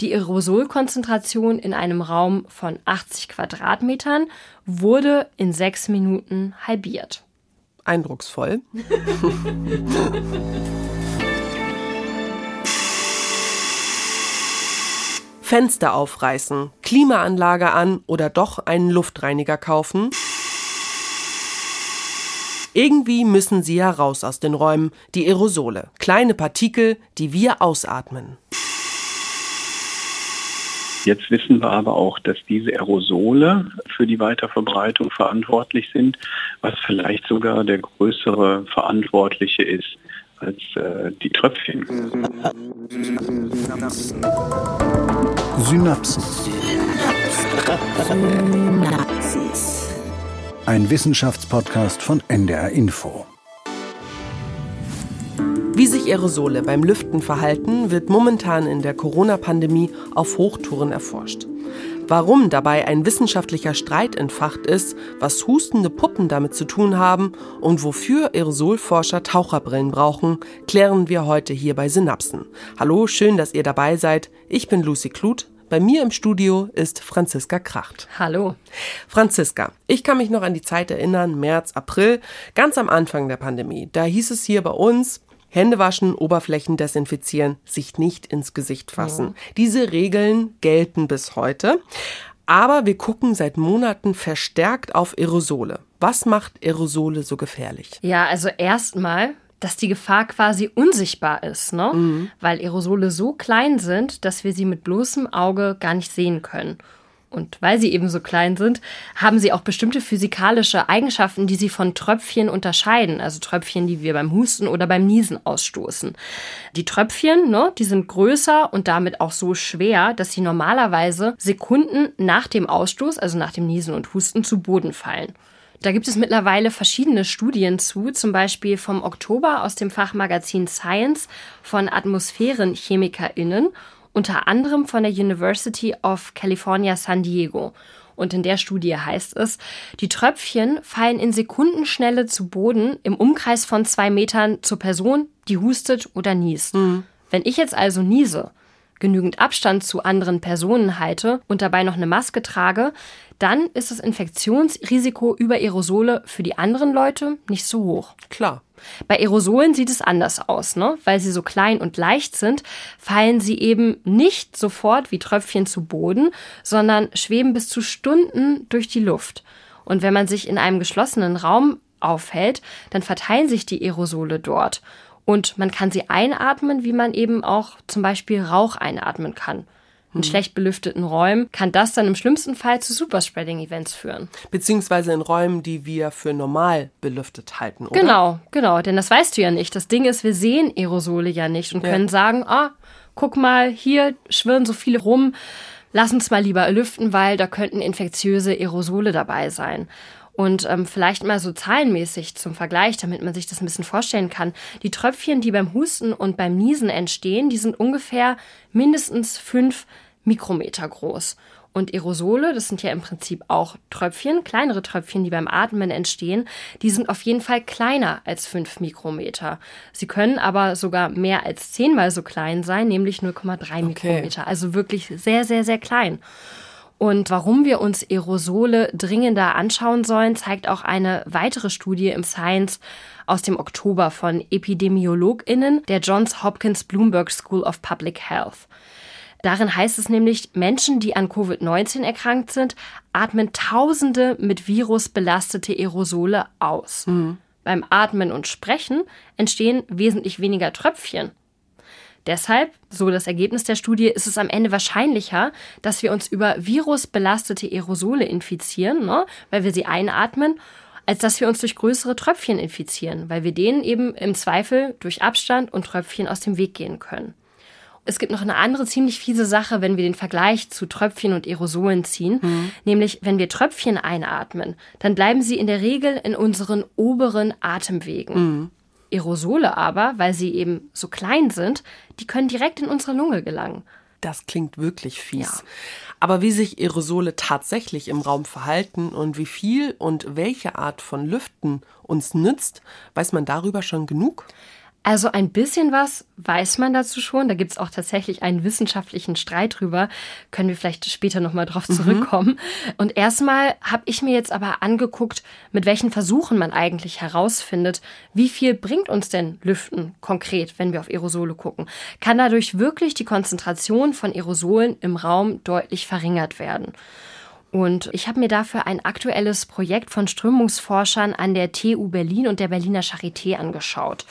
Die Aerosolkonzentration in einem Raum von 80 Quadratmetern wurde in sechs Minuten halbiert. Eindrucksvoll. Fenster aufreißen, Klimaanlage an oder doch einen Luftreiniger kaufen? Irgendwie müssen sie ja raus aus den Räumen, die Aerosole, kleine Partikel, die wir ausatmen. Jetzt wissen wir aber auch, dass diese Aerosole für die Weiterverbreitung verantwortlich sind, was vielleicht sogar der größere Verantwortliche ist als äh, die Tröpfchen. Synapsen. Synapsis. Ein Wissenschaftspodcast von NDR Info. Wie sich Aerosole beim Lüften verhalten, wird momentan in der Corona-Pandemie auf Hochtouren erforscht. Warum dabei ein wissenschaftlicher Streit entfacht ist, was hustende Puppen damit zu tun haben und wofür Aerosolforscher Taucherbrillen brauchen, klären wir heute hier bei Synapsen. Hallo, schön, dass ihr dabei seid. Ich bin Lucy Kluth. Bei mir im Studio ist Franziska Kracht. Hallo. Franziska, ich kann mich noch an die Zeit erinnern, März, April, ganz am Anfang der Pandemie. Da hieß es hier bei uns, Hände waschen, Oberflächen desinfizieren, sich nicht ins Gesicht fassen. Mhm. Diese Regeln gelten bis heute. Aber wir gucken seit Monaten verstärkt auf Aerosole. Was macht Aerosole so gefährlich? Ja, also erstmal, dass die Gefahr quasi unsichtbar ist, ne? Mhm. Weil Aerosole so klein sind, dass wir sie mit bloßem Auge gar nicht sehen können. Und weil sie eben so klein sind, haben sie auch bestimmte physikalische Eigenschaften, die sie von Tröpfchen unterscheiden. Also Tröpfchen, die wir beim Husten oder beim Niesen ausstoßen. Die Tröpfchen, ne, die sind größer und damit auch so schwer, dass sie normalerweise Sekunden nach dem Ausstoß, also nach dem Niesen und Husten, zu Boden fallen. Da gibt es mittlerweile verschiedene Studien zu, zum Beispiel vom Oktober aus dem Fachmagazin Science von AtmosphärenchemikerInnen unter anderem von der University of California San Diego. Und in der Studie heißt es, die Tröpfchen fallen in Sekundenschnelle zu Boden im Umkreis von zwei Metern zur Person, die hustet oder niest. Mhm. Wenn ich jetzt also niese, genügend Abstand zu anderen Personen halte und dabei noch eine Maske trage, dann ist das Infektionsrisiko über Aerosole für die anderen Leute nicht so hoch. Klar. Bei Aerosolen sieht es anders aus, ne? Weil sie so klein und leicht sind, fallen sie eben nicht sofort wie Tröpfchen zu Boden, sondern schweben bis zu Stunden durch die Luft. Und wenn man sich in einem geschlossenen Raum aufhält, dann verteilen sich die Aerosole dort. Und man kann sie einatmen, wie man eben auch zum Beispiel Rauch einatmen kann in mhm. schlecht belüfteten Räumen, kann das dann im schlimmsten Fall zu Superspreading-Events führen. Beziehungsweise in Räumen, die wir für normal belüftet halten, oder? Genau, genau. Denn das weißt du ja nicht. Das Ding ist, wir sehen Aerosole ja nicht und ja. können sagen, ah, guck mal, hier schwirren so viele rum. Lass uns mal lieber lüften, weil da könnten infektiöse Aerosole dabei sein. Und ähm, vielleicht mal so zahlenmäßig zum Vergleich, damit man sich das ein bisschen vorstellen kann. Die Tröpfchen, die beim Husten und beim Niesen entstehen, die sind ungefähr mindestens fünf Mikrometer groß. Und Aerosole, das sind ja im Prinzip auch Tröpfchen, kleinere Tröpfchen, die beim Atmen entstehen, die sind auf jeden Fall kleiner als fünf Mikrometer. Sie können aber sogar mehr als zehnmal so klein sein, nämlich 0,3 okay. Mikrometer. Also wirklich sehr, sehr, sehr klein. Und warum wir uns Aerosole dringender anschauen sollen, zeigt auch eine weitere Studie im Science aus dem Oktober von EpidemiologInnen der Johns Hopkins Bloomberg School of Public Health. Darin heißt es nämlich, Menschen, die an Covid-19 erkrankt sind, atmen Tausende mit Virus belastete Aerosole aus. Mhm. Beim Atmen und Sprechen entstehen wesentlich weniger Tröpfchen. Deshalb, so das Ergebnis der Studie, ist es am Ende wahrscheinlicher, dass wir uns über virusbelastete Aerosole infizieren, ne, weil wir sie einatmen, als dass wir uns durch größere Tröpfchen infizieren, weil wir denen eben im Zweifel durch Abstand und Tröpfchen aus dem Weg gehen können. Es gibt noch eine andere ziemlich fiese Sache, wenn wir den Vergleich zu Tröpfchen und Aerosolen ziehen, mhm. nämlich wenn wir Tröpfchen einatmen, dann bleiben sie in der Regel in unseren oberen Atemwegen. Mhm. Aerosole aber, weil sie eben so klein sind, die können direkt in unsere Lunge gelangen. Das klingt wirklich fies. Ja. Aber wie sich Aerosole tatsächlich im Raum verhalten und wie viel und welche Art von Lüften uns nützt, weiß man darüber schon genug? Also ein bisschen was weiß man dazu schon. Da gibt es auch tatsächlich einen wissenschaftlichen Streit drüber. Können wir vielleicht später nochmal drauf mhm. zurückkommen. Mhm. Und erstmal habe ich mir jetzt aber angeguckt, mit welchen Versuchen man eigentlich herausfindet, wie viel bringt uns denn Lüften konkret, wenn wir auf Aerosole gucken. Kann dadurch wirklich die Konzentration von Aerosolen im Raum deutlich verringert werden? Und ich habe mir dafür ein aktuelles Projekt von Strömungsforschern an der TU Berlin und der Berliner Charité angeschaut.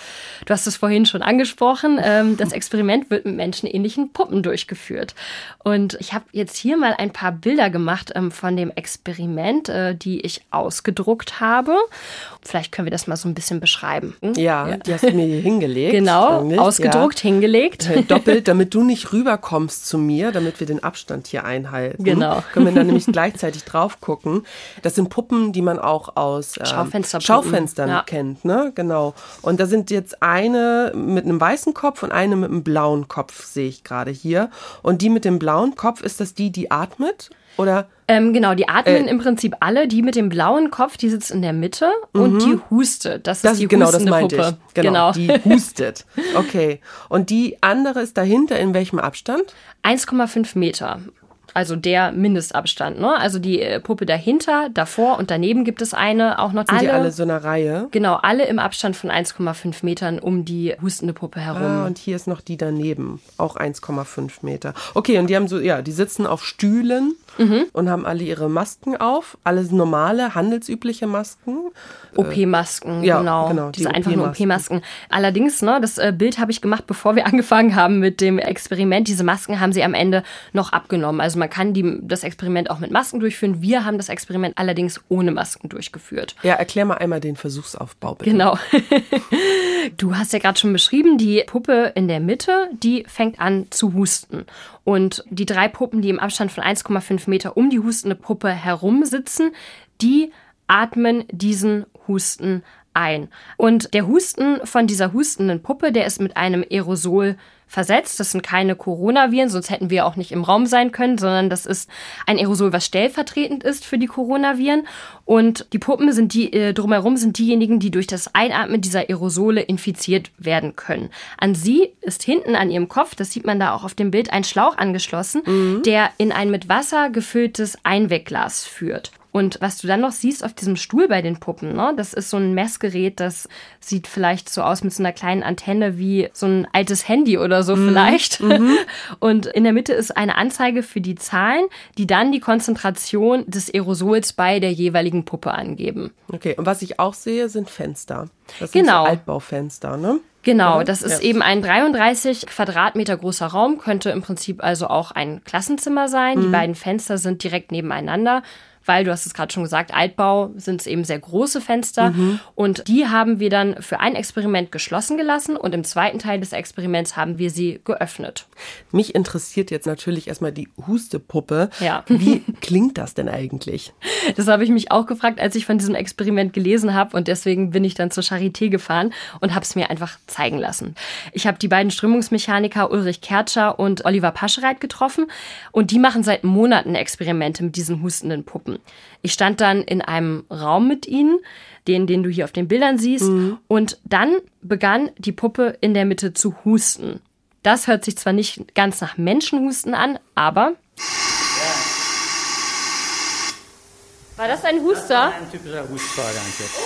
Du hast es vorhin schon angesprochen. Ähm, das Experiment wird mit menschenähnlichen Puppen durchgeführt. Und ich habe jetzt hier mal ein paar Bilder gemacht ähm, von dem Experiment, äh, die ich ausgedruckt habe. Vielleicht können wir das mal so ein bisschen beschreiben. Hm? Ja, ja, die hast du mir hier hingelegt. Genau, damit, ausgedruckt, ja. hingelegt. Äh, doppelt, damit du nicht rüberkommst zu mir, damit wir den Abstand hier einhalten. Genau. Können wir dann nämlich gleichzeitig drauf gucken. Das sind Puppen, die man auch aus ähm, Schaufenster Schaufenstern ja. kennt, ne? Genau. Und da sind jetzt eine mit einem weißen Kopf und eine mit einem blauen Kopf, sehe ich gerade hier. Und die mit dem blauen Kopf, ist das die, die atmet? Oder? Ähm, genau, die atmen äh, im Prinzip alle. Die mit dem blauen Kopf, die sitzt in der Mitte und mhm. die hustet. Das, das ist die genau, hustende das Puppe. Ich. Genau, genau, die hustet. Okay. Und die andere ist dahinter in welchem Abstand? 1,5 Meter. Also der Mindestabstand, ne? Also die äh, Puppe dahinter, davor und daneben gibt es eine auch noch. Sind alle, die alle so einer Reihe? Genau, alle im Abstand von 1,5 Metern um die hustende Puppe herum. Ah, und hier ist noch die daneben, auch 1,5 Meter. Okay, und die haben so, ja, die sitzen auf Stühlen mhm. und haben alle ihre Masken auf, alles normale, handelsübliche Masken. OP-Masken, ja, genau. genau Diese einfachen OP-Masken. Allerdings, ne, das äh, Bild habe ich gemacht, bevor wir angefangen haben mit dem Experiment. Diese Masken haben sie am Ende noch abgenommen. Also man kann die, das Experiment auch mit Masken durchführen. Wir haben das Experiment allerdings ohne Masken durchgeführt. Ja, erklär mal einmal den Versuchsaufbau bitte. Genau. du hast ja gerade schon beschrieben, die Puppe in der Mitte, die fängt an zu husten. Und die drei Puppen, die im Abstand von 1,5 Meter um die hustende Puppe herum sitzen, die atmen diesen Husten ein. Und der Husten von dieser hustenden Puppe, der ist mit einem Aerosol versetzt. Das sind keine Coronaviren, sonst hätten wir auch nicht im Raum sein können, sondern das ist ein Aerosol, was stellvertretend ist für die Coronaviren. Und die Puppen sind die äh, drumherum sind diejenigen, die durch das Einatmen dieser Aerosole infiziert werden können. An sie ist hinten an ihrem Kopf, das sieht man da auch auf dem Bild, ein Schlauch angeschlossen, mhm. der in ein mit Wasser gefülltes Einwegglas führt. Und was du dann noch siehst auf diesem Stuhl bei den Puppen, ne, das ist so ein Messgerät, das sieht vielleicht so aus mit so einer kleinen Antenne wie so ein altes Handy oder so mhm. vielleicht. Mhm. Und in der Mitte ist eine Anzeige für die Zahlen, die dann die Konzentration des Aerosols bei der jeweiligen Puppe angeben. Okay, und was ich auch sehe, sind Fenster. Das sind genau. so Altbaufenster, ne? Genau, das ist ja. eben ein 33 Quadratmeter großer Raum, könnte im Prinzip also auch ein Klassenzimmer sein. Mhm. Die beiden Fenster sind direkt nebeneinander weil du hast es gerade schon gesagt, Altbau sind es eben sehr große Fenster mhm. und die haben wir dann für ein Experiment geschlossen gelassen und im zweiten Teil des Experiments haben wir sie geöffnet. Mich interessiert jetzt natürlich erstmal die Hustepuppe. Ja. Wie klingt das denn eigentlich? Das habe ich mich auch gefragt, als ich von diesem Experiment gelesen habe und deswegen bin ich dann zur Charité gefahren und habe es mir einfach zeigen lassen. Ich habe die beiden Strömungsmechaniker Ulrich Kertscher und Oliver Paschereit getroffen und die machen seit Monaten Experimente mit diesen hustenden Puppen. Ich stand dann in einem Raum mit ihnen, den, den du hier auf den Bildern siehst, mhm. und dann begann die Puppe in der Mitte zu husten. Das hört sich zwar nicht ganz nach Menschenhusten an, aber. War das ein Huster? Das war ein typischer Hustvorgang jetzt.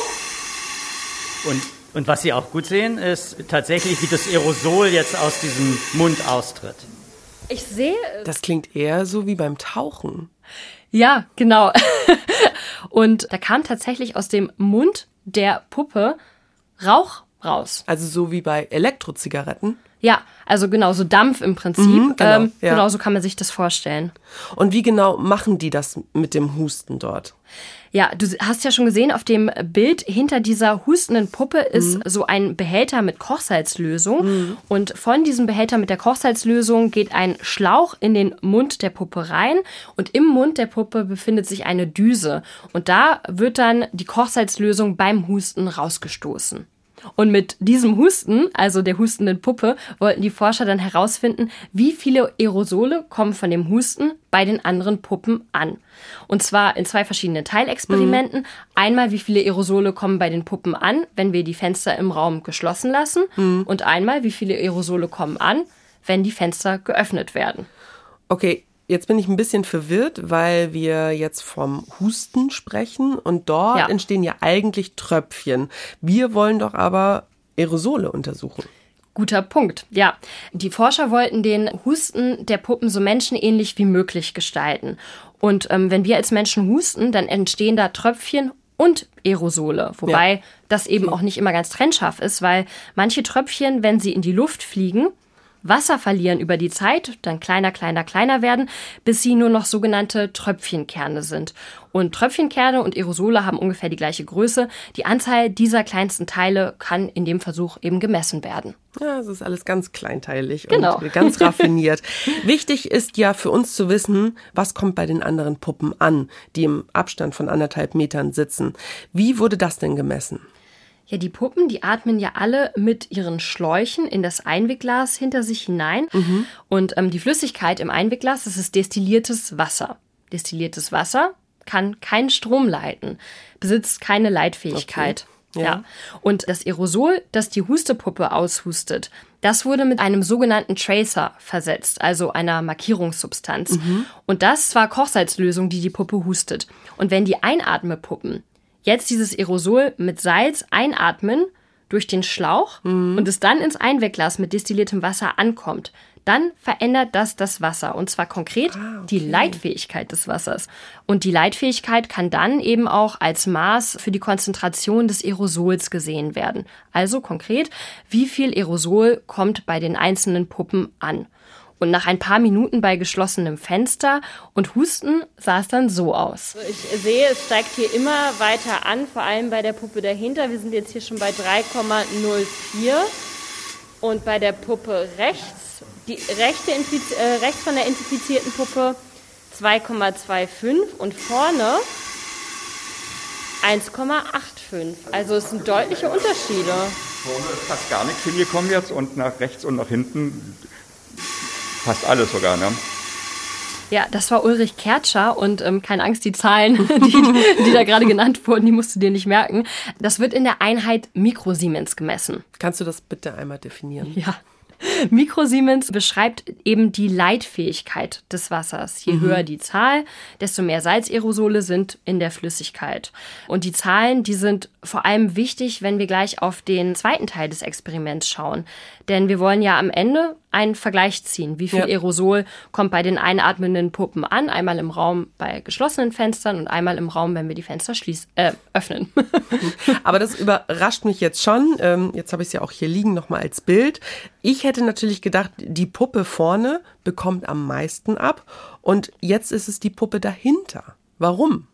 Und, und was Sie auch gut sehen, ist tatsächlich, wie das Aerosol jetzt aus diesem Mund austritt. Ich sehe. Das klingt eher so wie beim Tauchen. Ja, genau. und da kam tatsächlich aus dem Mund der Puppe Rauch raus. Also so wie bei Elektrozigaretten? Ja, also genau, so Dampf im Prinzip. Mhm, genau, ähm, ja. genau, so kann man sich das vorstellen. Und wie genau machen die das mit dem Husten dort? Ja, du hast ja schon gesehen, auf dem Bild hinter dieser hustenden Puppe ist mhm. so ein Behälter mit Kochsalzlösung. Mhm. Und von diesem Behälter mit der Kochsalzlösung geht ein Schlauch in den Mund der Puppe rein. Und im Mund der Puppe befindet sich eine Düse. Und da wird dann die Kochsalzlösung beim Husten rausgestoßen. Und mit diesem Husten, also der hustenden Puppe, wollten die Forscher dann herausfinden, wie viele Aerosole kommen von dem Husten bei den anderen Puppen an. Und zwar in zwei verschiedenen Teilexperimenten. Mhm. Einmal, wie viele Aerosole kommen bei den Puppen an, wenn wir die Fenster im Raum geschlossen lassen. Mhm. Und einmal, wie viele Aerosole kommen an, wenn die Fenster geöffnet werden. Okay, Jetzt bin ich ein bisschen verwirrt, weil wir jetzt vom Husten sprechen und dort ja. entstehen ja eigentlich Tröpfchen. Wir wollen doch aber Aerosole untersuchen. Guter Punkt. Ja, die Forscher wollten den Husten der Puppen so menschenähnlich wie möglich gestalten. Und ähm, wenn wir als Menschen husten, dann entstehen da Tröpfchen und Aerosole, wobei ja. das eben auch nicht immer ganz trennscharf ist, weil manche Tröpfchen, wenn sie in die Luft fliegen, Wasser verlieren über die Zeit, dann kleiner, kleiner, kleiner werden, bis sie nur noch sogenannte Tröpfchenkerne sind. Und Tröpfchenkerne und Aerosole haben ungefähr die gleiche Größe. Die Anzahl dieser kleinsten Teile kann in dem Versuch eben gemessen werden. Ja, es ist alles ganz kleinteilig genau. und ganz raffiniert. Wichtig ist ja für uns zu wissen, was kommt bei den anderen Puppen an, die im Abstand von anderthalb Metern sitzen. Wie wurde das denn gemessen? Ja, die Puppen, die atmen ja alle mit ihren Schläuchen in das Einwegglas hinter sich hinein. Mhm. Und ähm, die Flüssigkeit im Einwegglas, das ist destilliertes Wasser. Destilliertes Wasser kann keinen Strom leiten, besitzt keine Leitfähigkeit. Okay. Ja. ja. Und das Aerosol, das die Hustepuppe aushustet, das wurde mit einem sogenannten Tracer versetzt, also einer Markierungssubstanz. Mhm. Und das war Kochsalzlösung, die die Puppe hustet. Und wenn die Einatmepuppen jetzt dieses Aerosol mit Salz einatmen durch den Schlauch mhm. und es dann ins Einwegglas mit destilliertem Wasser ankommt, dann verändert das das Wasser und zwar konkret ah, okay. die Leitfähigkeit des Wassers. Und die Leitfähigkeit kann dann eben auch als Maß für die Konzentration des Aerosols gesehen werden. Also konkret, wie viel Aerosol kommt bei den einzelnen Puppen an. Und nach ein paar Minuten bei geschlossenem Fenster und Husten sah es dann so aus. Ich sehe, es steigt hier immer weiter an, vor allem bei der Puppe dahinter. Wir sind jetzt hier schon bei 3,04 und bei der Puppe rechts, die rechte Infiz äh, rechts von der infizierten Puppe 2,25 und vorne 1,85. Also es sind deutliche Unterschiede. Vorne ist fast gar nichts hingekommen jetzt und nach rechts und nach hinten Fast alles sogar, ne? Ja, das war Ulrich Kertscher und ähm, keine Angst, die Zahlen, die, die da gerade genannt wurden, die musst du dir nicht merken. Das wird in der Einheit Mikrosiemens gemessen. Kannst du das bitte einmal definieren? Ja. Mikrosiemens beschreibt eben die Leitfähigkeit des Wassers. Je mhm. höher die Zahl, desto mehr Salzaerosole sind in der Flüssigkeit. Und die Zahlen, die sind vor allem wichtig, wenn wir gleich auf den zweiten Teil des Experiments schauen. Denn wir wollen ja am Ende einen Vergleich ziehen. Wie viel ja. Aerosol kommt bei den einatmenden Puppen an? Einmal im Raum bei geschlossenen Fenstern und einmal im Raum, wenn wir die Fenster schließen, äh, öffnen. Aber das überrascht mich jetzt schon. Ähm, jetzt habe ich es ja auch hier liegen nochmal als Bild. Ich hätte natürlich gedacht, die Puppe vorne bekommt am meisten ab und jetzt ist es die Puppe dahinter. Warum?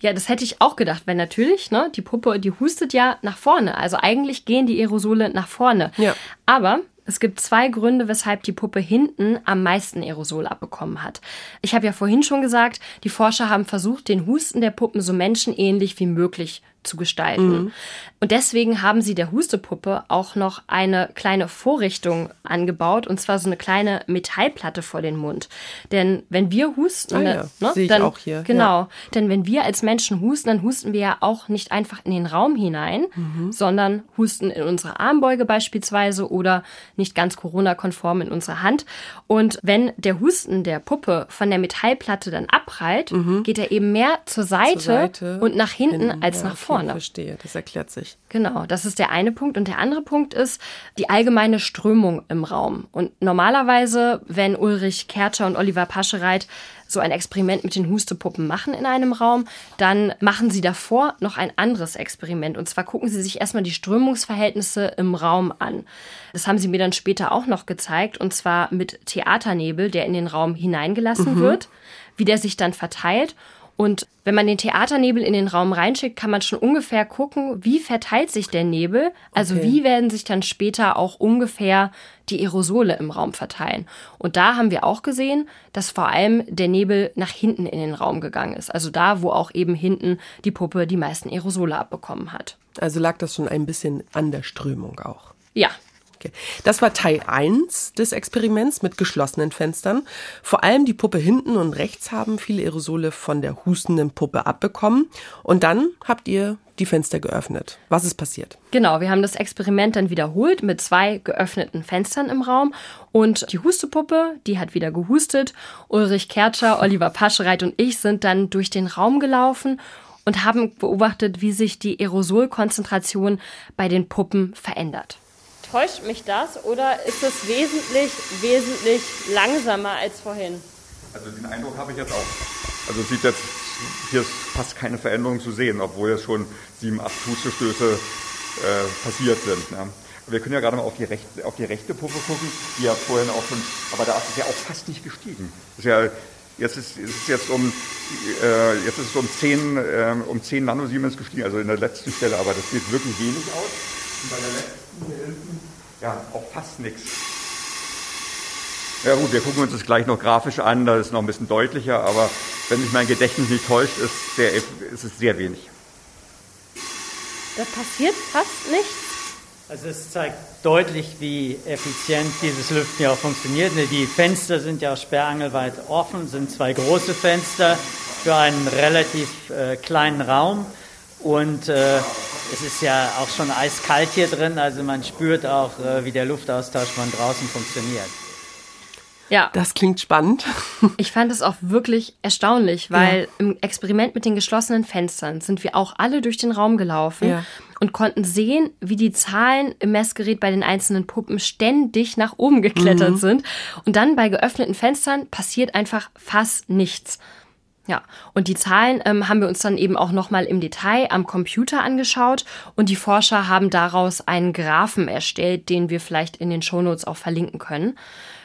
Ja, das hätte ich auch gedacht, weil natürlich, ne, die Puppe, die hustet ja nach vorne. Also eigentlich gehen die Aerosole nach vorne. Ja. Aber es gibt zwei Gründe, weshalb die Puppe hinten am meisten Aerosol abbekommen hat. Ich habe ja vorhin schon gesagt, die Forscher haben versucht, den Husten der Puppen so menschenähnlich wie möglich zu gestalten. Mhm. Und deswegen haben sie der Hustepuppe auch noch eine kleine Vorrichtung angebaut, und zwar so eine kleine Metallplatte vor den Mund. Denn wenn wir husten, ah, ja. ne, Sehe ich dann, auch hier. Genau. Ja. Denn wenn wir als Menschen husten, dann husten wir ja auch nicht einfach in den Raum hinein, mhm. sondern husten in unsere Armbeuge beispielsweise oder nicht ganz Corona-konform in unsere Hand. Und wenn der Husten der Puppe von der Metallplatte dann abprallt, mhm. geht er eben mehr zur Seite, zur Seite und nach hinten, hinten als ja, nach vorne vorne. Verstehe, das erklärt sich. Genau, das ist der eine Punkt. Und der andere Punkt ist die allgemeine Strömung im Raum. Und normalerweise, wenn Ulrich Kertscher und Oliver Paschereit so ein Experiment mit den Hustepuppen machen in einem Raum, dann machen sie davor noch ein anderes Experiment. Und zwar gucken sie sich erstmal die Strömungsverhältnisse im Raum an. Das haben sie mir dann später auch noch gezeigt. Und zwar mit Theaternebel, der in den Raum hineingelassen mhm. wird, wie der sich dann verteilt Und wenn man den Theaternebel in den Raum reinschickt, kann man schon ungefähr gucken, wie verteilt sich der Nebel. Also Okay. wie werden sich dann später auch ungefähr die Aerosole im Raum verteilen. Und da haben wir auch gesehen, dass vor allem der Nebel nach hinten in den Raum gegangen ist. Also da, wo auch eben hinten die Puppe die meisten Aerosole abbekommen hat. Also lag das schon ein bisschen an der Strömung auch. Ja, Okay. Das war Teil 1 des Experiments mit geschlossenen Fenstern. Vor allem die Puppe hinten und rechts haben viele Aerosole von der hustenden Puppe abbekommen. Und dann habt ihr die Fenster geöffnet. Was ist passiert? Genau, wir haben das Experiment dann wiederholt mit zwei geöffneten Fenstern im Raum und die Hustepuppe, die hat wieder gehustet. Ulrich Kertscher, Oliver Paschereit und ich sind dann durch den Raum gelaufen und haben beobachtet, wie sich die Aerosolkonzentration bei den Puppen verändert. Täuscht mich das oder ist es wesentlich, wesentlich langsamer als vorhin? Also den Eindruck habe ich jetzt auch. Also sieht jetzt, hier ist fast keine Veränderung zu sehen, obwohl jetzt schon sieben, acht Hustestöße äh, passiert sind. Ne? Wir können ja gerade mal auf die, rechte, auf die rechte Puppe gucken, die ja vorhin auch schon, aber da ist es ja auch fast nicht gestiegen. Ist ja, jetzt ist, es ist jetzt um, äh, jetzt ist es um 10, äh, um 10 Nanosiemens gestiegen, also in der letzten Stelle, aber das sieht wirklich wenig aus. Und bei der letzten hinten, ja, auch fast nichts. Ja gut, wir gucken uns das gleich noch grafisch an, da ist es noch ein bisschen deutlicher, aber wenn mich mein Gedächtnis nicht täuscht, ist, sehr, ist es sehr wenig. Da passiert fast nichts. Also es zeigt deutlich, wie effizient dieses Lüften ja auch funktioniert. Ne, Die Fenster sind ja sperrangelweit offen, sind zwei große Fenster für einen relativ äh, kleinen Raum. Und äh, es ist ja auch schon eiskalt hier drin, also man spürt auch, äh, wie der Luftaustausch von draußen funktioniert. Ja, Das klingt spannend. ich fand es auch wirklich erstaunlich, weil im Experiment mit den geschlossenen Fenstern sind wir auch alle durch den Raum gelaufen Ja. und konnten sehen, wie die Zahlen im Messgerät bei den einzelnen Puppen ständig nach oben geklettert sind. Und dann bei geöffneten Fenstern passiert einfach fast nichts. Ja, und die Zahlen ähm, haben wir uns dann eben auch nochmal im Detail am Computer angeschaut und die Forscher haben daraus einen Graphen erstellt, den wir vielleicht in den Shownotes auch verlinken können.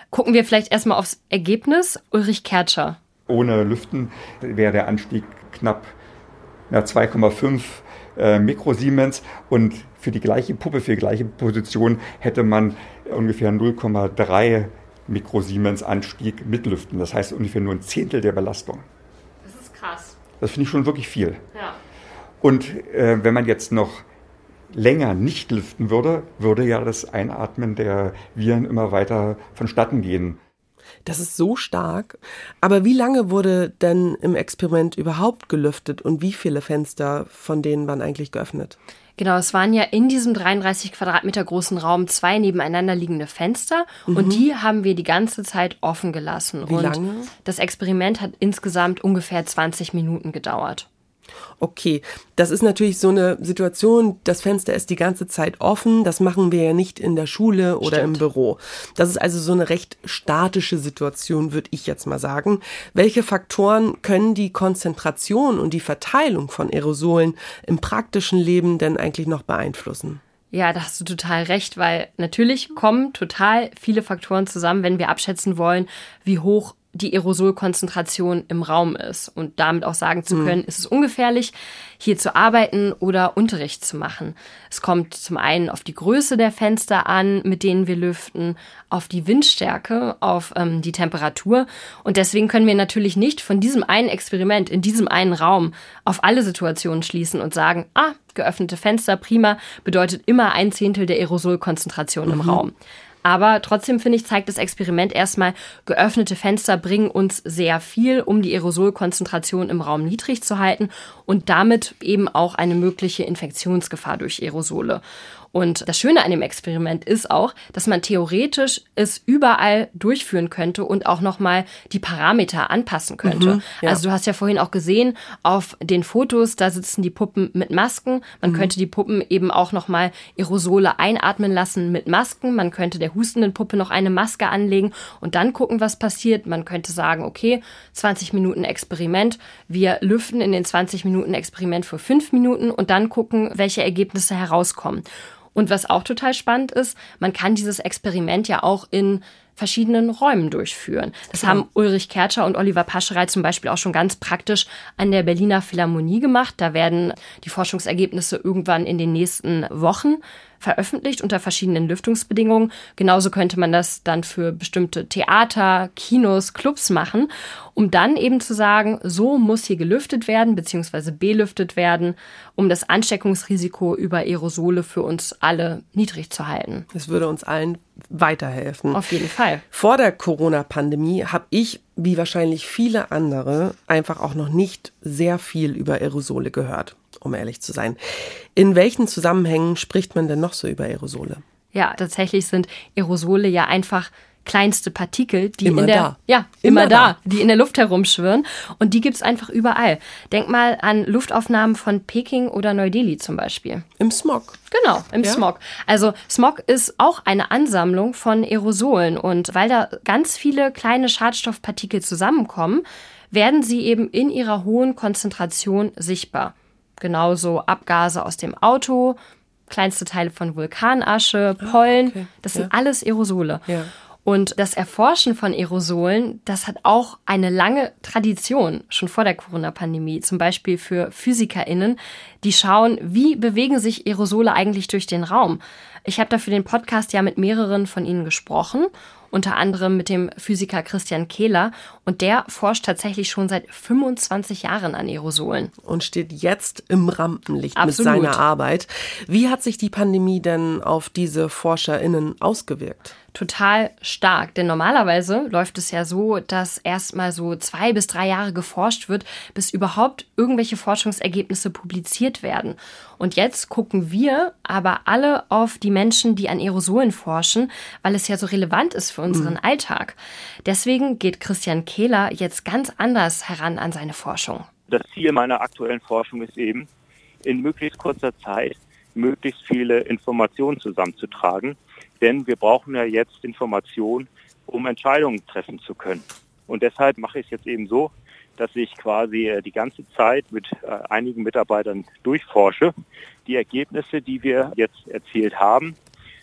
Gucken wir vielleicht erstmal aufs Ergebnis. Ulrich Kertscher. Ohne Lüften wäre der Anstieg knapp na, 2,5 äh, Mikrosiemens und für die gleiche Puppe, für die gleiche Position hätte man ungefähr 0,3 Mikrosiemens Anstieg mit Lüften. Das heißt ungefähr nur ein Zehntel der Belastung. Das finde ich schon wirklich viel. Ja. Und äh, wenn man jetzt noch länger nicht lüften würde, würde ja das Einatmen der Viren immer weiter vonstatten gehen. Das ist so stark. Aber wie lange wurde denn im Experiment überhaupt gelüftet und wie viele Fenster von denen waren eigentlich geöffnet? Genau, es waren ja in diesem 33 Quadratmeter großen Raum zwei nebeneinander liegende Fenster und die haben wir die ganze Zeit offen gelassen. Wie und lange? Das Experiment hat insgesamt ungefähr 20 Minuten gedauert. Okay, das ist natürlich so eine Situation, das Fenster ist die ganze Zeit offen, das machen wir ja nicht in der Schule oder Stimmt. im Büro. Das ist also so eine recht statische Situation, würde ich jetzt mal sagen. Welche Faktoren können die Konzentration und die Verteilung von Aerosolen im praktischen Leben denn eigentlich noch beeinflussen? Ja, da hast du total recht, weil natürlich kommen total viele Faktoren zusammen, wenn wir abschätzen wollen, wie hoch die Aerosolkonzentration im Raum ist und damit auch sagen zu können, ist es ungefährlich, hier zu arbeiten oder Unterricht zu machen. Es kommt zum einen auf die Größe der Fenster an, mit denen wir lüften, auf die Windstärke, auf ähm, die Temperatur und deswegen können wir natürlich nicht von diesem einen Experiment in diesem einen Raum auf alle Situationen schließen und sagen, ah, geöffnete Fenster, prima, bedeutet immer ein Zehntel der Aerosolkonzentration im Raum. Aber trotzdem finde ich, zeigt das Experiment erstmal, geöffnete Fenster bringen uns sehr viel, um die Aerosolkonzentration im Raum niedrig zu halten und damit eben auch eine mögliche Infektionsgefahr durch Aerosole. Und das Schöne an dem Experiment ist auch, dass man theoretisch es überall durchführen könnte und auch nochmal die Parameter anpassen könnte. ja. Also du hast ja vorhin auch gesehen, auf den Fotos, da sitzen die Puppen mit Masken. Man könnte die Puppen eben auch nochmal Aerosole einatmen lassen mit Masken. Man könnte der hustenden Puppe noch eine Maske anlegen und dann gucken, was passiert. Man könnte sagen, okay, 20 Minuten Experiment. Wir lüften in den 20 Minuten Experiment für fünf Minuten und dann gucken, welche Ergebnisse herauskommen. Und was auch total spannend ist, man kann dieses Experiment ja auch in verschiedenen Räumen durchführen. Das haben Ulrich Kertscher und Oliver Pascherei zum Beispiel auch schon ganz praktisch an der Berliner Philharmonie gemacht. Da werden die Forschungsergebnisse irgendwann in den nächsten Wochen veröffentlicht unter verschiedenen Lüftungsbedingungen. Genauso könnte man das dann für bestimmte Theater, Kinos, Clubs machen, um dann eben zu sagen, so muss hier gelüftet werden bzw. belüftet werden, um das Ansteckungsrisiko über Aerosole für uns alle niedrig zu halten. Es würde uns allen weiterhelfen. Auf jeden Fall. Vor der Corona-Pandemie habe ich, wie wahrscheinlich viele andere, einfach auch noch nicht sehr viel über Aerosole gehört um ehrlich zu sein. In welchen Zusammenhängen spricht man denn noch so über Aerosole? Ja, tatsächlich sind Aerosole ja einfach kleinste Partikel, die immer in der da. ja immer, immer da, die in der Luft herumschwirren und die gibt's einfach überall. Denk mal an Luftaufnahmen von Peking oder Neu-Delhi zum Beispiel. Im Smog. Genau, im ja? Smog. Also Smog ist auch eine Ansammlung von Aerosolen und weil da ganz viele kleine Schadstoffpartikel zusammenkommen, werden sie eben in ihrer hohen Konzentration sichtbar genauso Abgase aus dem Auto, kleinste Teile von Vulkanasche, ah, Pollen, okay. das sind ja. alles Aerosole. Ja. Und das Erforschen von Aerosolen, das hat auch eine lange Tradition, schon vor der Corona-Pandemie. Zum Beispiel für PhysikerInnen, die schauen, wie bewegen sich Aerosole eigentlich durch den Raum. Ich habe da für den Podcast ja mit mehreren von ihnen gesprochen unter anderem mit dem Physiker Christian Kehler. Und der forscht tatsächlich schon seit 25 Jahren an Aerosolen. Und steht jetzt im Rampenlicht Absolut. mit seiner Arbeit. Wie hat sich die Pandemie denn auf diese ForscherInnen ausgewirkt? Total stark. Denn normalerweise läuft es ja so, dass erstmal so zwei bis drei Jahre geforscht wird, bis überhaupt irgendwelche Forschungsergebnisse publiziert werden. Und jetzt gucken wir aber alle auf die Menschen, die an Aerosolen forschen, weil es ja so relevant ist für unseren mhm. Alltag. Deswegen geht Christian Kehler jetzt ganz anders heran an seine Forschung. Das Ziel meiner aktuellen Forschung ist eben, in möglichst kurzer Zeit möglichst viele Informationen zusammenzutragen denn wir brauchen ja jetzt Informationen, um Entscheidungen treffen zu können. Und deshalb mache ich es jetzt eben so, dass ich quasi äh, die ganze Zeit mit äh, einigen Mitarbeitern durchforsche, die Ergebnisse, die wir jetzt erzielt haben,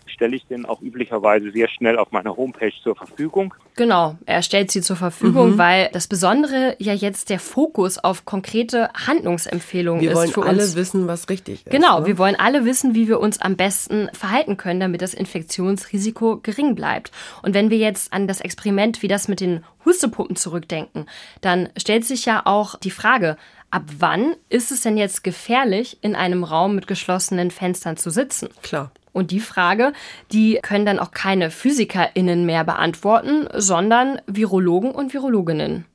stelle ich den auch üblicherweise sehr schnell auf meiner Homepage zur Verfügung. Genau, er stellt sie zur Verfügung, mhm. weil das Besondere ja jetzt der Fokus auf konkrete Handlungsempfehlungen wir ist. Wir wollen alle wissen, was richtig ist. Genau, ne? wir wollen alle wissen, wie wir uns am besten verhalten können, damit das Infektionsrisiko gering bleibt. Und wenn wir jetzt an das Experiment wie das mit den Hustepuppen zurückdenken, dann stellt sich ja auch die Frage, ab wann ist es denn jetzt gefährlich, in einem Raum mit geschlossenen Fenstern zu sitzen? Klar. Und die Frage, die können dann auch keine PhysikerInnen mehr beantworten, sondern Virologen und Virologinnen.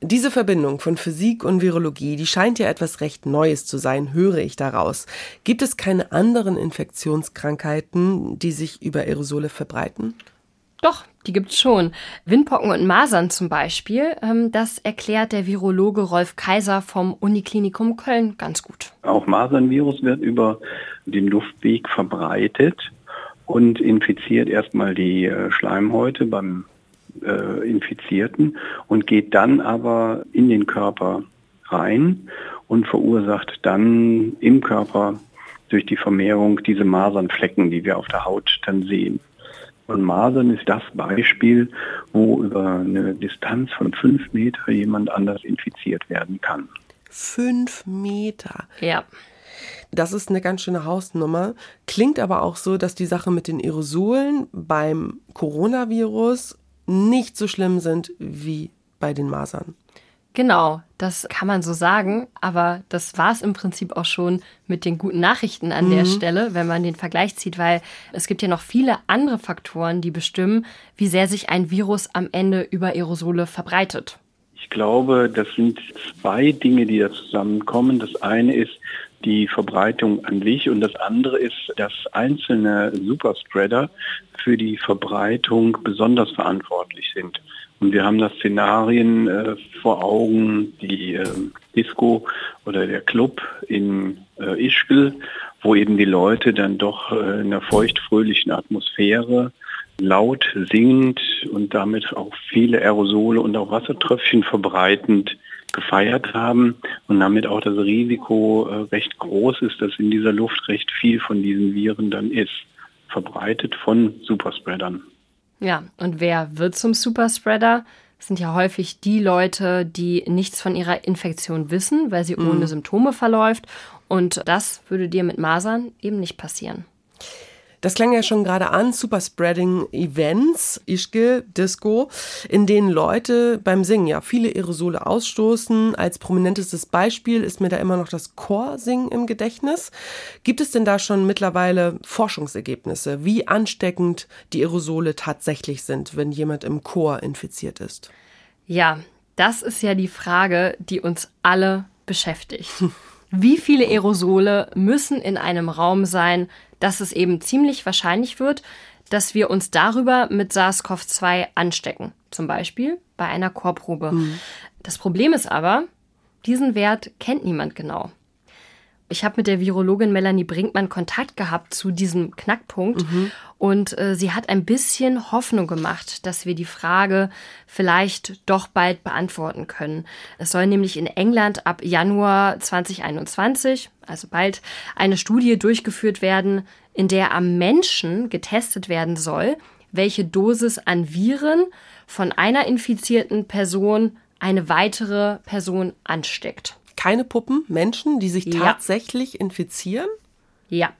Diese Verbindung von Physik und Virologie, die scheint ja etwas recht Neues zu sein, höre ich daraus. Gibt es keine anderen Infektionskrankheiten, die sich über Aerosole verbreiten? Doch, die gibt's schon. Windpocken und Masern zum Beispiel, ähm, das erklärt der Virologe Rolf Kaiser vom Uniklinikum Köln ganz gut. Auch Masernvirus wird über den Luftweg verbreitet und infiziert erstmal die äh, Schleimhäute beim äh, Infizierten und geht dann aber in den Körper rein und verursacht dann im Körper durch die Vermehrung diese Masernflecken, die wir auf der Haut dann sehen. Und Masern ist das Beispiel, wo über eine Distanz von fünf Meter jemand anders infiziert werden kann. Fünf Meter. Ja. Das ist eine ganz schöne Hausnummer. Klingt aber auch so, dass die Sache mit den Aerosolen beim Coronavirus nicht so schlimm sind wie bei den Masern. Genau, das kann man so sagen, aber das war es im Prinzip auch schon mit den guten Nachrichten an mhm. der Stelle, wenn man den Vergleich zieht, weil es gibt ja noch viele andere Faktoren, die bestimmen, wie sehr sich ein Virus am Ende über Aerosole verbreitet. Ich glaube, das sind zwei Dinge, die da zusammenkommen. Das eine ist die Verbreitung an sich und das andere ist, dass einzelne Superspreader für die Verbreitung besonders verantwortlich sind. Und wir haben da Szenarien äh, vor Augen, die äh, Disco oder der Club in äh, Ischgl, wo eben die Leute dann doch äh, in einer feuchtfröhlichen Atmosphäre laut singend und damit auch viele Aerosole und auch Wassertröpfchen verbreitend gefeiert haben und damit auch das Risiko äh, recht groß ist, dass in dieser Luft recht viel von diesen Viren dann ist, verbreitet von Superspreadern. Ja, und wer wird zum Superspreader? Das sind ja häufig die Leute, die nichts von ihrer Infektion wissen, weil sie mhm. ohne Symptome verläuft. Und das würde dir mit Masern eben nicht passieren. Das klang ja schon gerade an, Superspreading-Events, Ischke, Disco, in denen Leute beim Singen ja viele Aerosole ausstoßen. Als prominentestes Beispiel ist mir da immer noch das Chorsingen im Gedächtnis. Gibt es denn da schon mittlerweile Forschungsergebnisse, wie ansteckend die Aerosole tatsächlich sind, wenn jemand im Chor infiziert ist? Ja, das ist ja die Frage, die uns alle beschäftigt. Wie viele Aerosole müssen in einem Raum sein, dass es eben ziemlich wahrscheinlich wird, dass wir uns darüber mit SARS-CoV-2 anstecken. Zum Beispiel bei einer Chorprobe. Mhm. Das Problem ist aber, diesen Wert kennt niemand genau. Ich habe mit der Virologin Melanie Brinkmann Kontakt gehabt zu diesem Knackpunkt mhm. und äh, sie hat ein bisschen Hoffnung gemacht, dass wir die Frage vielleicht doch bald beantworten können. Es soll nämlich in England ab Januar 2021, also bald, eine Studie durchgeführt werden, in der am Menschen getestet werden soll, welche Dosis an Viren von einer infizierten Person eine weitere Person ansteckt keine Puppen, Menschen, die sich ja. tatsächlich infizieren? Ja.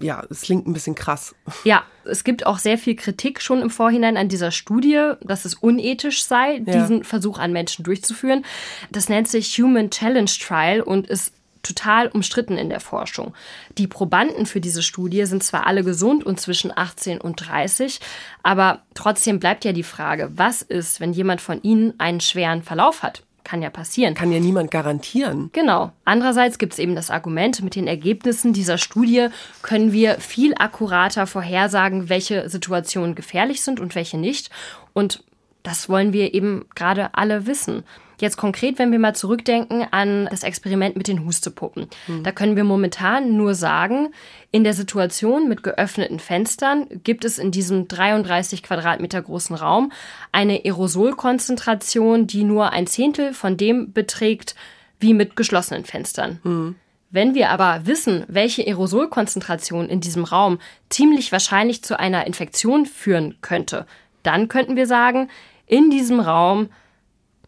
Ja, es klingt ein bisschen krass. Ja, es gibt auch sehr viel Kritik schon im Vorhinein an dieser Studie, dass es unethisch sei, ja. diesen Versuch an Menschen durchzuführen. Das nennt sich Human Challenge Trial und ist total umstritten in der Forschung. Die Probanden für diese Studie sind zwar alle gesund und zwischen 18 und 30, aber trotzdem bleibt ja die Frage, was ist, wenn jemand von ihnen einen schweren Verlauf hat? Kann ja passieren. Kann ja niemand garantieren. Genau. Andererseits gibt es eben das Argument, mit den Ergebnissen dieser Studie können wir viel akkurater vorhersagen, welche Situationen gefährlich sind und welche nicht. Und das wollen wir eben gerade alle wissen. Jetzt konkret, wenn wir mal zurückdenken an das Experiment mit den Hustepuppen. Mhm. Da können wir momentan nur sagen, in der Situation mit geöffneten Fenstern gibt es in diesem 33 Quadratmeter großen Raum eine Aerosolkonzentration, die nur ein Zehntel von dem beträgt wie mit geschlossenen Fenstern. Mhm. Wenn wir aber wissen, welche Aerosolkonzentration in diesem Raum ziemlich wahrscheinlich zu einer Infektion führen könnte, dann könnten wir sagen, in diesem Raum,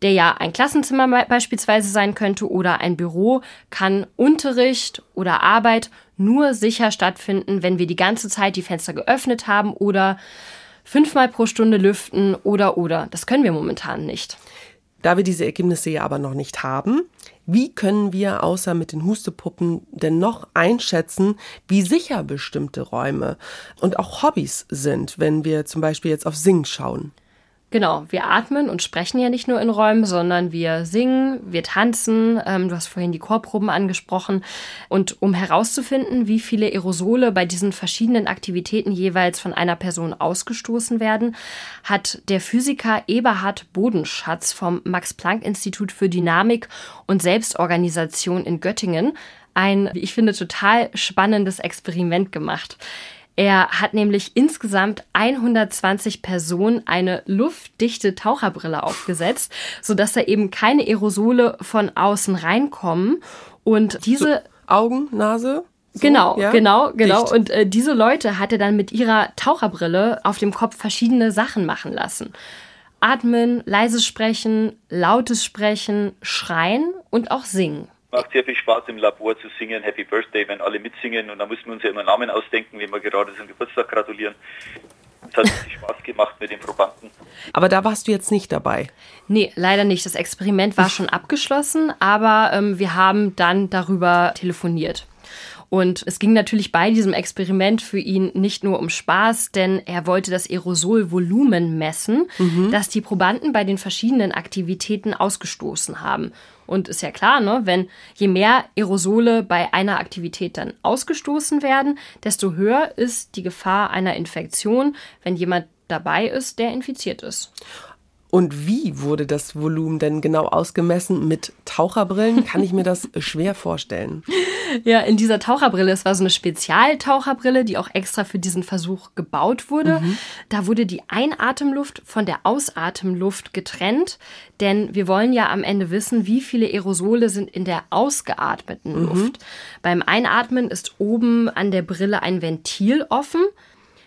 der ja ein Klassenzimmer beispielsweise sein könnte oder ein Büro, kann Unterricht oder Arbeit nur sicher stattfinden, wenn wir die ganze Zeit die Fenster geöffnet haben oder fünfmal pro Stunde lüften oder oder. Das können wir momentan nicht. Da wir diese Ergebnisse ja aber noch nicht haben, wie können wir außer mit den Hustepuppen denn noch einschätzen, wie sicher bestimmte Räume und auch Hobbys sind, wenn wir zum Beispiel jetzt auf Sing schauen? Genau, wir atmen und sprechen ja nicht nur in Räumen, sondern wir singen, wir tanzen. Ähm, du hast vorhin die Chorproben angesprochen. Und um herauszufinden, wie viele Aerosole bei diesen verschiedenen Aktivitäten jeweils von einer Person ausgestoßen werden, hat der Physiker Eberhard Bodenschatz vom Max-Planck-Institut für Dynamik und Selbstorganisation in Göttingen ein, wie ich finde, total spannendes Experiment gemacht. Er hat nämlich insgesamt 120 Personen eine luftdichte Taucherbrille aufgesetzt, sodass da eben keine Aerosole von außen reinkommen. Und diese so, Augen, Nase, so, genau, ja? genau, genau. Dicht. Und äh, diese Leute hat er dann mit ihrer Taucherbrille auf dem Kopf verschiedene Sachen machen lassen. Atmen, leises Sprechen, lautes Sprechen, Schreien und auch Singen macht sehr viel Spaß im Labor zu singen, Happy Birthday, wenn alle mitsingen und da müssen wir uns ja immer Namen ausdenken, wenn wir gerade zum Geburtstag gratulieren. Es hat richtig Spaß gemacht mit den Probanden. Aber da warst du jetzt nicht dabei? Nee, leider nicht. Das Experiment war schon abgeschlossen, aber ähm, wir haben dann darüber telefoniert. Und es ging natürlich bei diesem Experiment für ihn nicht nur um Spaß, denn er wollte das Aerosolvolumen messen, mhm. das die Probanden bei den verschiedenen Aktivitäten ausgestoßen haben. Und ist ja klar, ne, wenn je mehr Aerosole bei einer Aktivität dann ausgestoßen werden, desto höher ist die Gefahr einer Infektion, wenn jemand dabei ist, der infiziert ist. Und wie wurde das Volumen denn genau ausgemessen? Mit Taucherbrillen kann ich mir das schwer vorstellen. Ja, in dieser Taucherbrille, es war so eine Spezialtaucherbrille, die auch extra für diesen Versuch gebaut wurde. Mhm. Da wurde die Einatemluft von der Ausatemluft getrennt, denn wir wollen ja am Ende wissen, wie viele Aerosole sind in der ausgeatmeten mhm. Luft. Beim Einatmen ist oben an der Brille ein Ventil offen.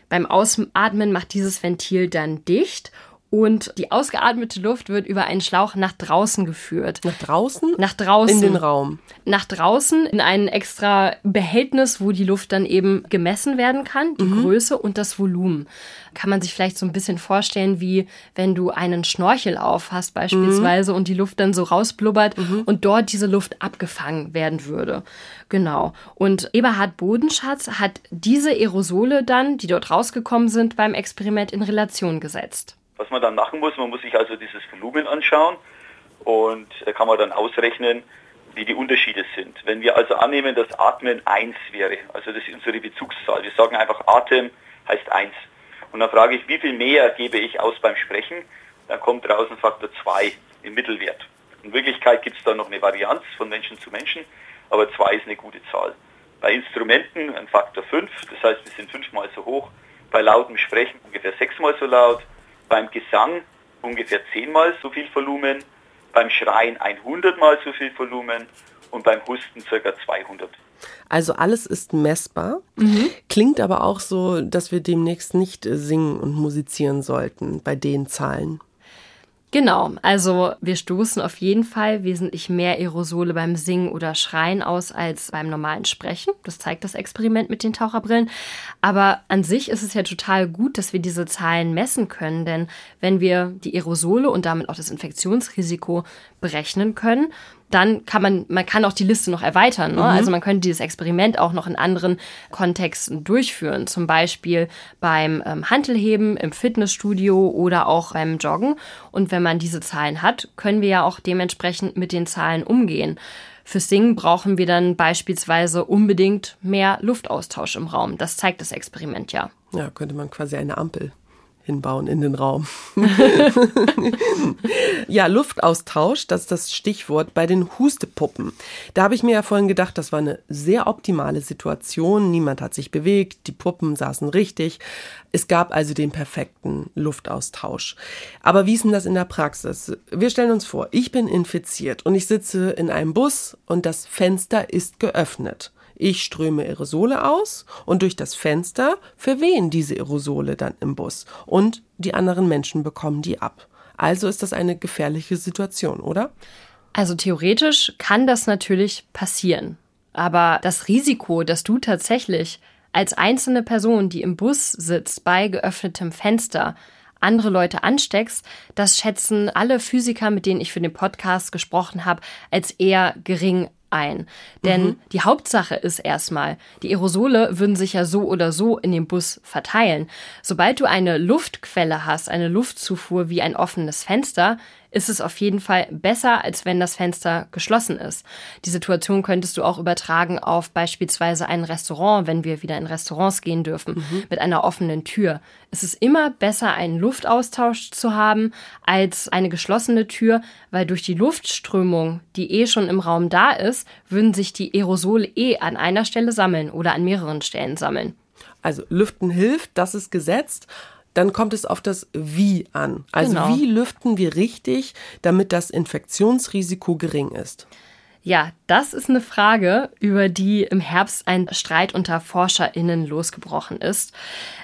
Beim Ausatmen macht dieses Ventil dann dicht und die ausgeatmete Luft wird über einen Schlauch nach draußen geführt. Nach draußen? Nach draußen. In den Raum. Nach draußen in ein extra Behältnis, wo die Luft dann eben gemessen werden kann, die mhm. Größe und das Volumen. Kann man sich vielleicht so ein bisschen vorstellen, wie wenn du einen Schnorchel auf hast beispielsweise mhm. und die Luft dann so rausblubbert mhm. und dort diese Luft abgefangen werden würde. Genau. Und Eberhard Bodenschatz hat diese Aerosole dann, die dort rausgekommen sind, beim Experiment in Relation gesetzt. Was man dann machen muss, man muss sich also dieses Volumen anschauen und da kann man dann ausrechnen, wie die Unterschiede sind. Wenn wir also annehmen, dass Atmen 1 wäre, also das ist unsere Bezugszahl, wir sagen einfach Atem heißt 1. Und dann frage ich, wie viel mehr gebe ich aus beim Sprechen? Dann kommt draußen Faktor 2 im Mittelwert. In Wirklichkeit gibt es da noch eine Varianz von Menschen zu Menschen, aber 2 ist eine gute Zahl. Bei Instrumenten ein Faktor 5, das heißt, wir sind fünfmal so hoch. Bei lautem Sprechen ungefähr sechsmal so laut beim Gesang ungefähr zehnmal so viel Volumen, beim Schreien 100 mal so viel Volumen und beim Husten circa 200. Also alles ist messbar. Mhm. Klingt aber auch so, dass wir demnächst nicht singen und musizieren sollten bei den Zahlen. Genau, also wir stoßen auf jeden Fall wesentlich mehr Aerosole beim Singen oder Schreien aus als beim normalen Sprechen. Das zeigt das Experiment mit den Taucherbrillen. Aber an sich ist es ja total gut, dass wir diese Zahlen messen können, denn wenn wir die Aerosole und damit auch das Infektionsrisiko berechnen können, dann kann man, man kann auch die Liste noch erweitern. Ne? Mhm. Also man könnte dieses Experiment auch noch in anderen Kontexten durchführen. Zum Beispiel beim ähm, Hantelheben im Fitnessstudio oder auch beim Joggen. Und wenn man diese Zahlen hat, können wir ja auch dementsprechend mit den Zahlen umgehen. Fürs Singen brauchen wir dann beispielsweise unbedingt mehr Luftaustausch im Raum. Das zeigt das Experiment ja. Ja, könnte man quasi eine Ampel hinbauen in den Raum. ja, Luftaustausch, das ist das Stichwort bei den Hustepuppen. Da habe ich mir ja vorhin gedacht, das war eine sehr optimale Situation. Niemand hat sich bewegt, die Puppen saßen richtig. Es gab also den perfekten Luftaustausch. Aber wie ist denn das in der Praxis? Wir stellen uns vor, ich bin infiziert und ich sitze in einem Bus und das Fenster ist geöffnet. Ich ströme Aerosole aus und durch das Fenster verwehen diese Aerosole dann im Bus und die anderen Menschen bekommen die ab. Also ist das eine gefährliche Situation, oder? Also theoretisch kann das natürlich passieren. Aber das Risiko, dass du tatsächlich als einzelne Person, die im Bus sitzt, bei geöffnetem Fenster, andere Leute ansteckst, das schätzen alle Physiker, mit denen ich für den Podcast gesprochen habe, als eher gering ein. Denn mhm. die Hauptsache ist erstmal, die Aerosole würden sich ja so oder so in dem Bus verteilen. Sobald du eine Luftquelle hast, eine Luftzufuhr wie ein offenes Fenster, ist es auf jeden Fall besser, als wenn das Fenster geschlossen ist. Die Situation könntest du auch übertragen auf beispielsweise ein Restaurant, wenn wir wieder in Restaurants gehen dürfen, mhm. mit einer offenen Tür. Es ist immer besser, einen Luftaustausch zu haben, als eine geschlossene Tür, weil durch die Luftströmung, die eh schon im Raum da ist, würden sich die Aerosole eh an einer Stelle sammeln oder an mehreren Stellen sammeln. Also Lüften hilft, das ist gesetzt dann kommt es auf das Wie an. Also genau. wie lüften wir richtig, damit das Infektionsrisiko gering ist? Ja, das ist eine Frage, über die im Herbst ein Streit unter ForscherInnen losgebrochen ist.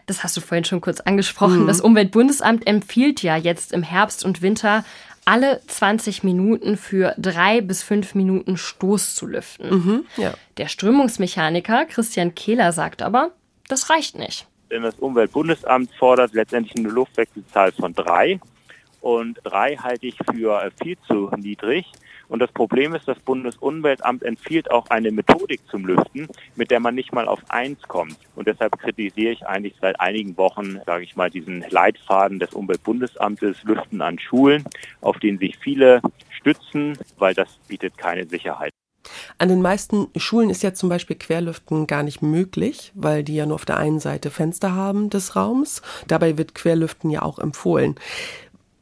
Das hast du vorhin schon kurz angesprochen. Mhm. Das Umweltbundesamt empfiehlt ja jetzt im Herbst und Winter alle 20 Minuten für drei bis fünf Minuten Stoß zu lüften. Mhm, ja. Der Strömungsmechaniker Christian Kehler sagt aber, das reicht nicht denn das Umweltbundesamt fordert letztendlich eine Luftwechselzahl von drei. Und drei halte ich für äh, viel zu niedrig. Und das Problem ist, das Bundesumweltamt empfiehlt auch eine Methodik zum Lüften, mit der man nicht mal auf eins kommt. Und deshalb kritisiere ich eigentlich seit einigen Wochen, sage ich mal, diesen Leitfaden des Umweltbundesamtes Lüften an Schulen, auf den sich viele stützen, weil das bietet keine Sicherheit. An den meisten Schulen ist ja zum Beispiel Querlüften gar nicht möglich, weil die ja nur auf der einen Seite Fenster haben des Raums. Dabei wird Querlüften ja auch empfohlen.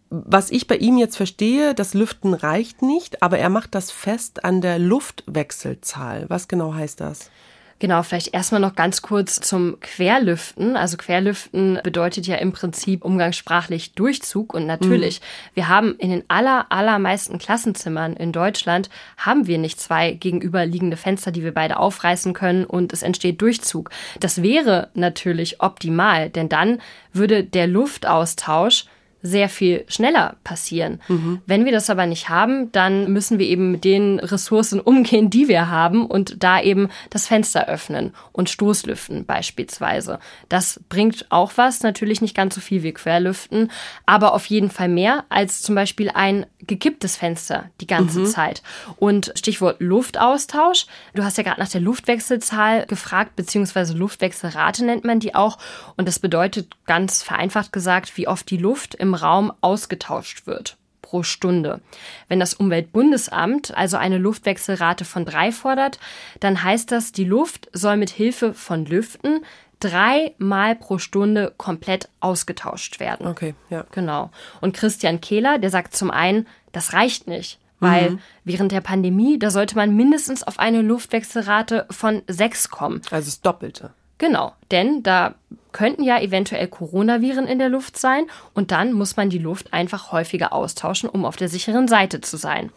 Was ich bei ihm jetzt verstehe, das Lüften reicht nicht, aber er macht das fest an der Luftwechselzahl. Was genau heißt das? Genau, vielleicht erstmal noch ganz kurz zum Querlüften. Also Querlüften bedeutet ja im Prinzip umgangssprachlich Durchzug. Und natürlich, mhm. wir haben in den aller, allermeisten Klassenzimmern in Deutschland haben wir nicht zwei gegenüberliegende Fenster, die wir beide aufreißen können und es entsteht Durchzug. Das wäre natürlich optimal, denn dann würde der Luftaustausch sehr viel schneller passieren. Mhm. Wenn wir das aber nicht haben, dann müssen wir eben mit den Ressourcen umgehen, die wir haben und da eben das Fenster öffnen und Stoßlüften beispielsweise. Das bringt auch was, natürlich nicht ganz so viel wie Querlüften, aber auf jeden Fall mehr als zum Beispiel ein gekipptes Fenster die ganze mhm. Zeit. Und Stichwort Luftaustausch. Du hast ja gerade nach der Luftwechselzahl gefragt, beziehungsweise Luftwechselrate nennt man die auch. Und das bedeutet ganz vereinfacht gesagt, wie oft die Luft im Raum ausgetauscht wird pro Stunde. Wenn das Umweltbundesamt also eine Luftwechselrate von drei fordert, dann heißt das, die Luft soll mit Hilfe von Lüften dreimal pro Stunde komplett ausgetauscht werden. Okay, ja. Genau. Und Christian Kehler, der sagt zum einen, das reicht nicht. Weil mhm. während der Pandemie, da sollte man mindestens auf eine Luftwechselrate von sechs kommen. Also das Doppelte. Genau, denn da könnten ja eventuell Coronaviren in der Luft sein und dann muss man die Luft einfach häufiger austauschen, um auf der sicheren Seite zu sein.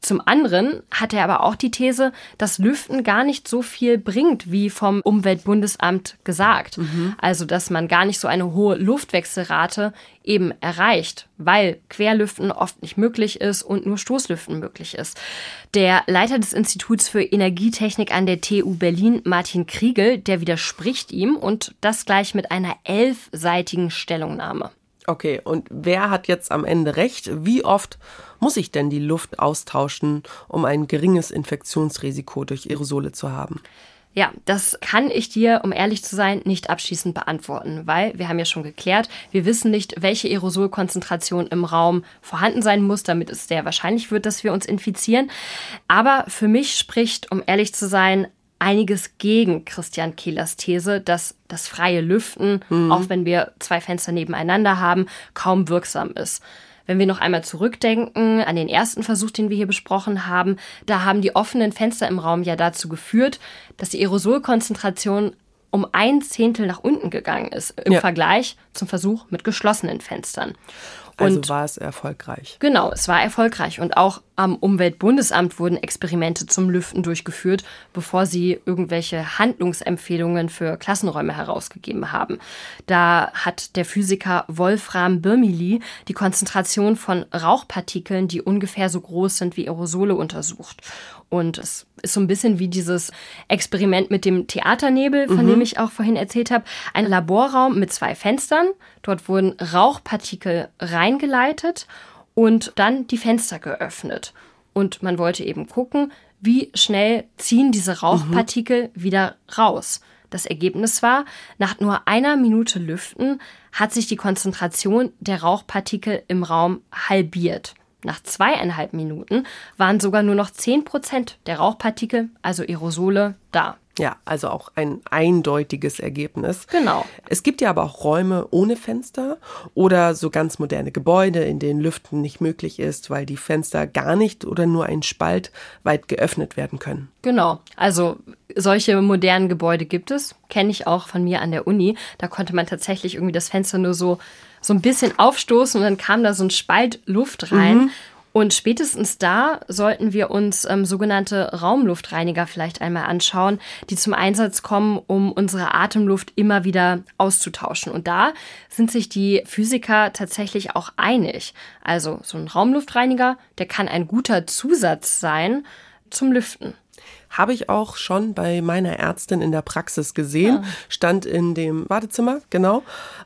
Zum anderen hat er aber auch die These, dass Lüften gar nicht so viel bringt, wie vom Umweltbundesamt gesagt. Mhm. Also, dass man gar nicht so eine hohe Luftwechselrate eben erreicht, weil Querlüften oft nicht möglich ist und nur Stoßlüften möglich ist. Der Leiter des Instituts für Energietechnik an der TU Berlin, Martin Kriegel, der widerspricht ihm und das gleich mit einer elfseitigen Stellungnahme. Okay, und wer hat jetzt am Ende recht? Wie oft muss ich denn die Luft austauschen, um ein geringes Infektionsrisiko durch Aerosole zu haben? Ja, das kann ich dir, um ehrlich zu sein, nicht abschließend beantworten, weil wir haben ja schon geklärt, wir wissen nicht, welche Aerosolkonzentration im Raum vorhanden sein muss, damit es sehr wahrscheinlich wird, dass wir uns infizieren. Aber für mich spricht, um ehrlich zu sein, einiges gegen Christian Kehlers These, dass das freie Lüften, mhm. auch wenn wir zwei Fenster nebeneinander haben, kaum wirksam ist. Wenn wir noch einmal zurückdenken an den ersten Versuch, den wir hier besprochen haben, da haben die offenen Fenster im Raum ja dazu geführt, dass die Aerosolkonzentration um ein Zehntel nach unten gegangen ist im ja. Vergleich zum Versuch mit geschlossenen Fenstern. Also war es erfolgreich. Genau, es war erfolgreich. Und auch am Umweltbundesamt wurden Experimente zum Lüften durchgeführt, bevor sie irgendwelche Handlungsempfehlungen für Klassenräume herausgegeben haben. Da hat der Physiker Wolfram Birmili die Konzentration von Rauchpartikeln, die ungefähr so groß sind wie Aerosole, untersucht. Und es ist so ein bisschen wie dieses Experiment mit dem Theaternebel, von mhm. dem ich auch vorhin erzählt habe. Ein Laborraum mit zwei Fenstern. Dort wurden Rauchpartikel reingeleitet und dann die Fenster geöffnet. Und man wollte eben gucken, wie schnell ziehen diese Rauchpartikel mhm. wieder raus. Das Ergebnis war, nach nur einer Minute Lüften hat sich die Konzentration der Rauchpartikel im Raum halbiert. Nach zweieinhalb Minuten waren sogar nur noch 10 Prozent der Rauchpartikel, also Aerosole, da. Ja, also auch ein eindeutiges Ergebnis. Genau. Es gibt ja aber auch Räume ohne Fenster oder so ganz moderne Gebäude, in denen Lüften nicht möglich ist, weil die Fenster gar nicht oder nur ein Spalt weit geöffnet werden können. Genau. Also solche modernen Gebäude gibt es, kenne ich auch von mir an der Uni. Da konnte man tatsächlich irgendwie das Fenster nur so so ein bisschen aufstoßen und dann kam da so ein Spalt Luft rein. Mhm. Und spätestens da sollten wir uns ähm, sogenannte Raumluftreiniger vielleicht einmal anschauen, die zum Einsatz kommen, um unsere Atemluft immer wieder auszutauschen. Und da sind sich die Physiker tatsächlich auch einig. Also so ein Raumluftreiniger, der kann ein guter Zusatz sein zum Lüften. Habe ich auch schon bei meiner Ärztin in der Praxis gesehen. Ja. Stand in dem Wartezimmer, genau.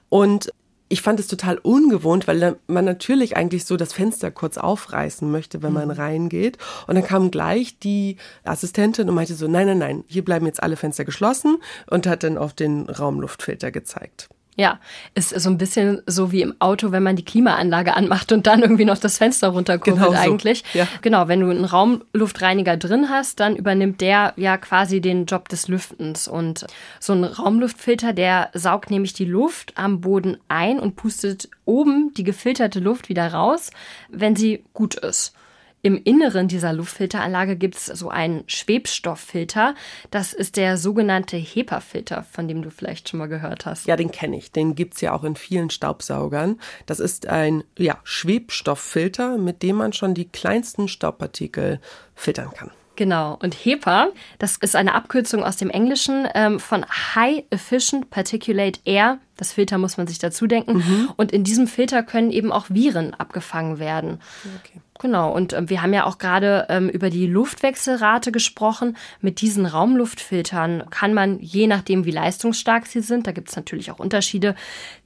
Und ich fand es total ungewohnt, weil man natürlich eigentlich so das Fenster kurz aufreißen möchte, wenn man mhm. reingeht. Und dann kam gleich die Assistentin und meinte so, nein, nein, nein, hier bleiben jetzt alle Fenster geschlossen und hat dann auf den Raumluftfilter gezeigt. Ja, ist so ein bisschen so wie im Auto, wenn man die Klimaanlage anmacht und dann irgendwie noch das Fenster runterkurbelt genau so. eigentlich. Ja. Genau, wenn du einen Raumluftreiniger drin hast, dann übernimmt der ja quasi den Job des Lüftens. Und so ein Raumluftfilter, der saugt nämlich die Luft am Boden ein und pustet oben die gefilterte Luft wieder raus, wenn sie gut ist. Im Inneren dieser Luftfilteranlage gibt es so einen Schwebstofffilter. Das ist der sogenannte HEPA-Filter, von dem du vielleicht schon mal gehört hast. Ja, den kenne ich. Den gibt es ja auch in vielen Staubsaugern. Das ist ein ja, Schwebstofffilter, mit dem man schon die kleinsten Staubpartikel filtern kann. Genau. Und HEPA, das ist eine Abkürzung aus dem Englischen ähm, von High Efficient Particulate Air. Das Filter muss man sich dazu denken. Mhm. Und in diesem Filter können eben auch Viren abgefangen werden. Okay. Genau, und äh, wir haben ja auch gerade ähm, über die Luftwechselrate gesprochen. Mit diesen Raumluftfiltern kann man, je nachdem wie leistungsstark sie sind, da gibt es natürlich auch Unterschiede,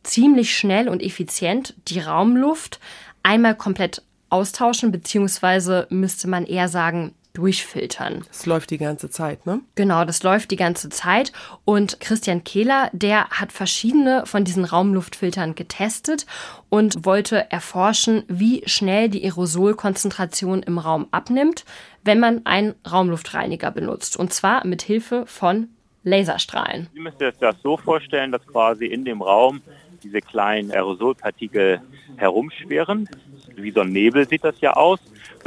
ziemlich schnell und effizient die Raumluft einmal komplett austauschen, beziehungsweise müsste man eher sagen, durchfiltern. Das läuft die ganze Zeit, ne? Genau, das läuft die ganze Zeit. Und Christian Kehler, der hat verschiedene von diesen Raumluftfiltern getestet und wollte erforschen, wie schnell die Aerosolkonzentration im Raum abnimmt, wenn man einen Raumluftreiniger benutzt. Und zwar mit Hilfe von Laserstrahlen. Sie müssen sich das so vorstellen, dass quasi in dem Raum diese kleinen Aerosolpartikel herumschwirren. Wie so ein Nebel sieht das ja aus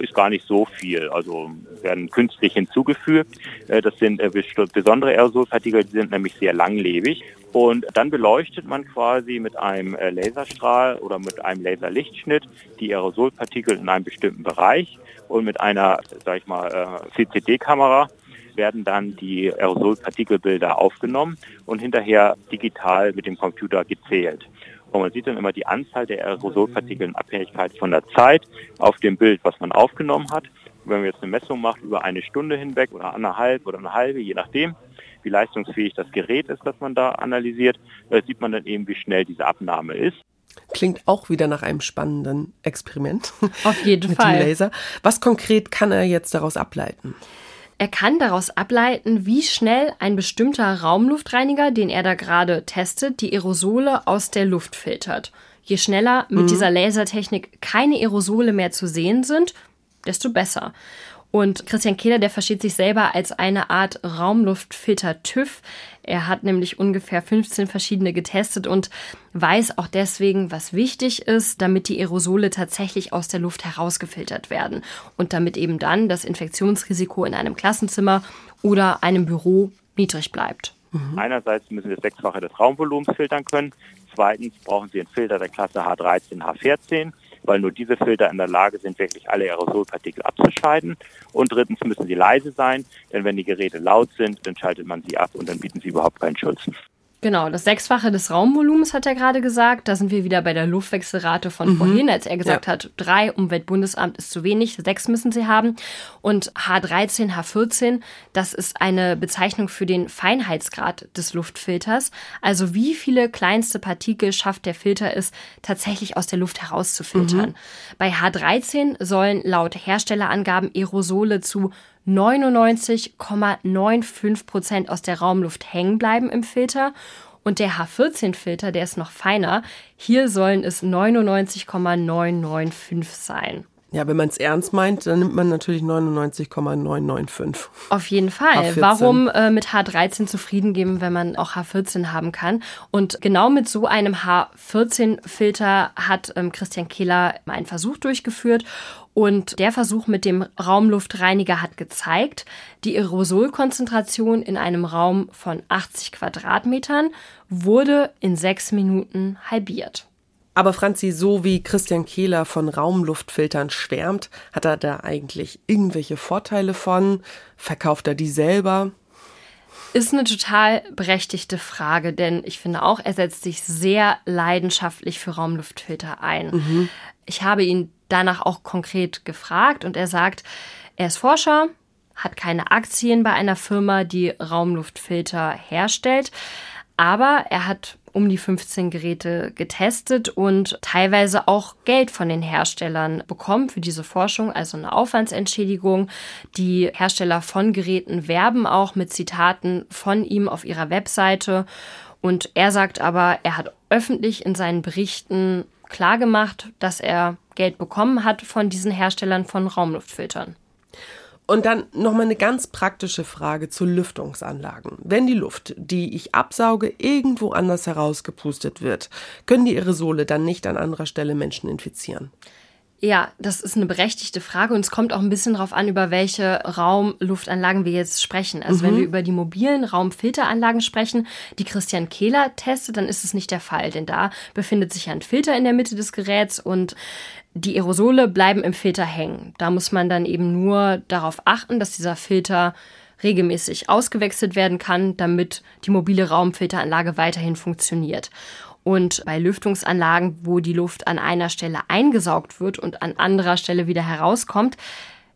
ist gar nicht so viel. Also werden künstlich hinzugefügt. Äh, das sind äh, besondere Aerosolpartikel, die sind nämlich sehr langlebig. Und dann beleuchtet man quasi mit einem äh, Laserstrahl oder mit einem Laserlichtschnitt die Aerosolpartikel in einem bestimmten Bereich und mit einer, sag ich mal, CCD-Kamera werden dann die Aerosolpartikelbilder aufgenommen und hinterher digital mit dem Computer gezählt. Und man sieht dann immer die Anzahl der Aerosolpartikel in Abhängigkeit von der Zeit auf dem Bild, was man aufgenommen hat. Wenn man jetzt eine Messung macht über eine Stunde hinweg oder anderthalb oder eine halbe, je nachdem, wie leistungsfähig das Gerät ist, das man da analysiert, äh, sieht man dann eben, wie schnell diese Abnahme ist. Klingt auch wieder nach einem spannenden Experiment. Auf jeden mit Fall. Dem Laser. Was konkret kann er jetzt daraus ableiten? Er kann daraus ableiten, wie schnell ein bestimmter Raumluftreiniger, den er da gerade testet, die Aerosole aus der Luft filtert. Je schneller mit mhm. dieser Lasertechnik keine Aerosole mehr zu sehen sind, desto besser. Und Christian Kehler, der versteht sich selber als eine Art Raumluftfilter TÜV. Er hat nämlich ungefähr 15 verschiedene getestet und weiß auch deswegen, was wichtig ist, damit die Aerosole tatsächlich aus der Luft herausgefiltert werden und damit eben dann das Infektionsrisiko in einem Klassenzimmer oder einem Büro niedrig bleibt. Mhm. Einerseits müssen wir sechsfache des Raumvolumens filtern können. Zweitens brauchen Sie einen Filter der Klasse H13, H14 weil nur diese Filter in der Lage sind, wirklich alle Aerosolpartikel abzuscheiden. Und drittens müssen sie leise sein, denn wenn die Geräte laut sind, dann schaltet man sie ab und dann bieten sie überhaupt keinen Schutz. Genau, das Sechsfache des Raumvolumens hat er gerade gesagt. Da sind wir wieder bei der Luftwechselrate von mhm. vorhin, als er gesagt ja. hat, drei Umweltbundesamt ist zu wenig, sechs müssen sie haben. Und H13, H14, das ist eine Bezeichnung für den Feinheitsgrad des Luftfilters. Also wie viele kleinste Partikel schafft der Filter es, tatsächlich aus der Luft herauszufiltern. Mhm. Bei H13 sollen laut Herstellerangaben Aerosole zu 99,95 Prozent aus der Raumluft hängen bleiben im Filter. Und der H14-Filter, der ist noch feiner. Hier sollen es 99,995 sein. Ja, wenn man es ernst meint, dann nimmt man natürlich 99,995. Auf jeden Fall. H14. Warum äh, mit H13 zufrieden geben, wenn man auch H14 haben kann? Und genau mit so einem H14-Filter hat ähm, Christian Kehler einen Versuch durchgeführt und der Versuch mit dem Raumluftreiniger hat gezeigt, die Aerosolkonzentration in einem Raum von 80 Quadratmetern wurde in sechs Minuten halbiert. Aber Franzi, so wie Christian Kehler von Raumluftfiltern schwärmt, hat er da eigentlich irgendwelche Vorteile von? Verkauft er die selber? Ist eine total berechtigte Frage, denn ich finde auch, er setzt sich sehr leidenschaftlich für Raumluftfilter ein. Mhm. Ich habe ihn danach auch konkret gefragt und er sagt, er ist Forscher, hat keine Aktien bei einer Firma, die Raumluftfilter herstellt, aber er hat um die 15 Geräte getestet und teilweise auch Geld von den Herstellern bekommen für diese Forschung, also eine Aufwandsentschädigung. Die Hersteller von Geräten werben auch mit Zitaten von ihm auf ihrer Webseite. Und er sagt aber, er hat öffentlich in seinen Berichten klargemacht, dass er Geld bekommen hat von diesen Herstellern von Raumluftfiltern. Und dann nochmal eine ganz praktische Frage zu Lüftungsanlagen. Wenn die Luft, die ich absauge, irgendwo anders herausgepustet wird, können die Aerosole dann nicht an anderer Stelle Menschen infizieren? Ja, das ist eine berechtigte Frage und es kommt auch ein bisschen darauf an, über welche Raumluftanlagen wir jetzt sprechen. Also mhm. wenn wir über die mobilen Raumfilteranlagen sprechen, die Christian Kehler testet, dann ist es nicht der Fall, denn da befindet sich ja ein Filter in der Mitte des Geräts und die Aerosole bleiben im Filter hängen. Da muss man dann eben nur darauf achten, dass dieser Filter regelmäßig ausgewechselt werden kann, damit die mobile Raumfilteranlage weiterhin funktioniert. Und bei Lüftungsanlagen, wo die Luft an einer Stelle eingesaugt wird und an anderer Stelle wieder herauskommt,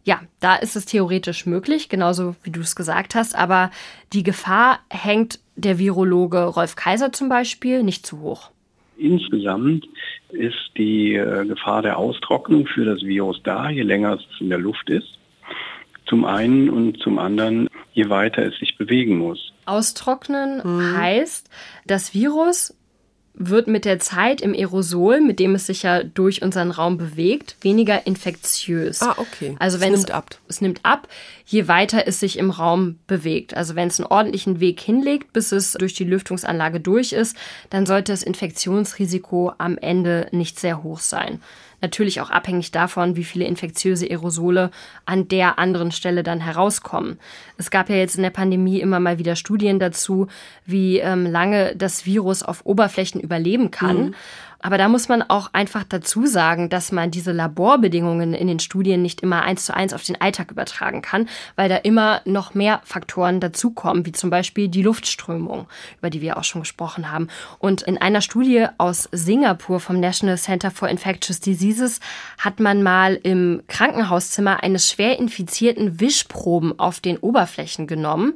ja, da ist es theoretisch möglich, genauso wie du es gesagt hast, aber die Gefahr hängt der Virologe Rolf Kaiser zum Beispiel nicht zu hoch. Insgesamt ist die äh, Gefahr der Austrocknung für das Virus da, je länger es in der Luft ist. Zum einen und zum anderen, je weiter es sich bewegen muss. Austrocknen mhm. heißt, das Virus wird mit der Zeit im Aerosol, mit dem es sich ja durch unseren Raum bewegt, weniger infektiös. Ah, okay. Also wenn es nimmt ab. Es nimmt ab, je weiter es sich im Raum bewegt. Also wenn es einen ordentlichen Weg hinlegt, bis es durch die Lüftungsanlage durch ist, dann sollte das Infektionsrisiko am Ende nicht sehr hoch sein natürlich auch abhängig davon, wie viele infektiöse Aerosole an der anderen Stelle dann herauskommen. Es gab ja jetzt in der Pandemie immer mal wieder Studien dazu, wie ähm, lange das Virus auf Oberflächen überleben kann. Mhm. Aber da muss man auch einfach dazu sagen, dass man diese Laborbedingungen in den Studien nicht immer eins zu eins auf den Alltag übertragen kann, weil da immer noch mehr Faktoren dazukommen, wie zum Beispiel die Luftströmung, über die wir auch schon gesprochen haben. Und in einer Studie aus Singapur vom National Center for Infectious Diseases hat man mal im Krankenhauszimmer eines schwer infizierten Wischproben auf den Oberflächen genommen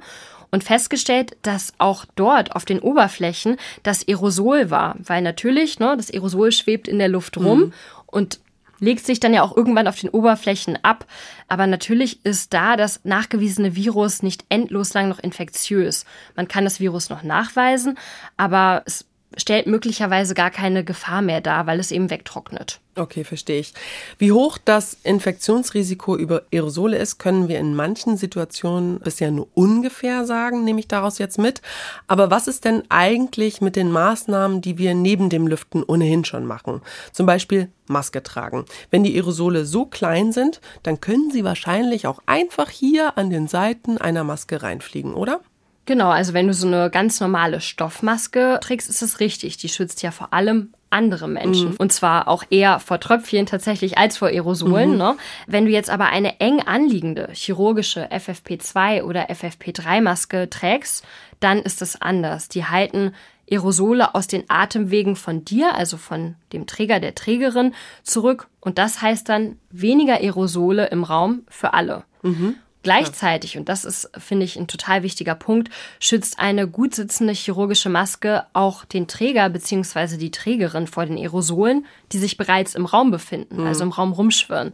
und festgestellt, dass auch dort auf den Oberflächen das Aerosol war, weil natürlich, ne, das Aerosol schwebt in der Luft rum mhm. und legt sich dann ja auch irgendwann auf den Oberflächen ab. Aber natürlich ist da das nachgewiesene Virus nicht endlos lang noch infektiös. Man kann das Virus noch nachweisen, aber es stellt möglicherweise gar keine Gefahr mehr dar, weil es eben wegtrocknet. Okay, verstehe ich. Wie hoch das Infektionsrisiko über Aerosole ist, können wir in manchen Situationen bisher nur ungefähr sagen, nehme ich daraus jetzt mit. Aber was ist denn eigentlich mit den Maßnahmen, die wir neben dem Lüften ohnehin schon machen? Zum Beispiel Maske tragen. Wenn die Aerosole so klein sind, dann können sie wahrscheinlich auch einfach hier an den Seiten einer Maske reinfliegen, oder? Genau, also wenn du so eine ganz normale Stoffmaske trägst, ist es richtig. Die schützt ja vor allem andere Menschen. Mhm. Und zwar auch eher vor Tröpfchen tatsächlich als vor Aerosolen. Mhm. Ne? Wenn du jetzt aber eine eng anliegende chirurgische FFP2 oder FFP3-Maske trägst, dann ist es anders. Die halten Aerosole aus den Atemwegen von dir, also von dem Träger der Trägerin, zurück. Und das heißt dann weniger Aerosole im Raum für alle. Mhm. Gleichzeitig, und das ist, finde ich, ein total wichtiger Punkt, schützt eine gut sitzende chirurgische Maske auch den Träger bzw. die Trägerin vor den Aerosolen, die sich bereits im Raum befinden, mhm. also im Raum rumschwirren.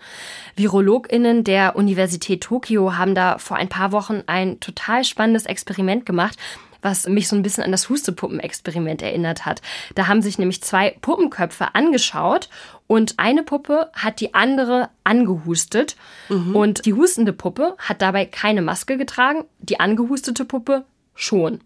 VirologInnen der Universität Tokio haben da vor ein paar Wochen ein total spannendes Experiment gemacht, was mich so ein bisschen an das Hustepuppenexperiment erinnert hat. Da haben sich nämlich zwei Puppenköpfe angeschaut und eine Puppe hat die andere angehustet mhm. und die hustende Puppe hat dabei keine Maske getragen, die angehustete Puppe schon.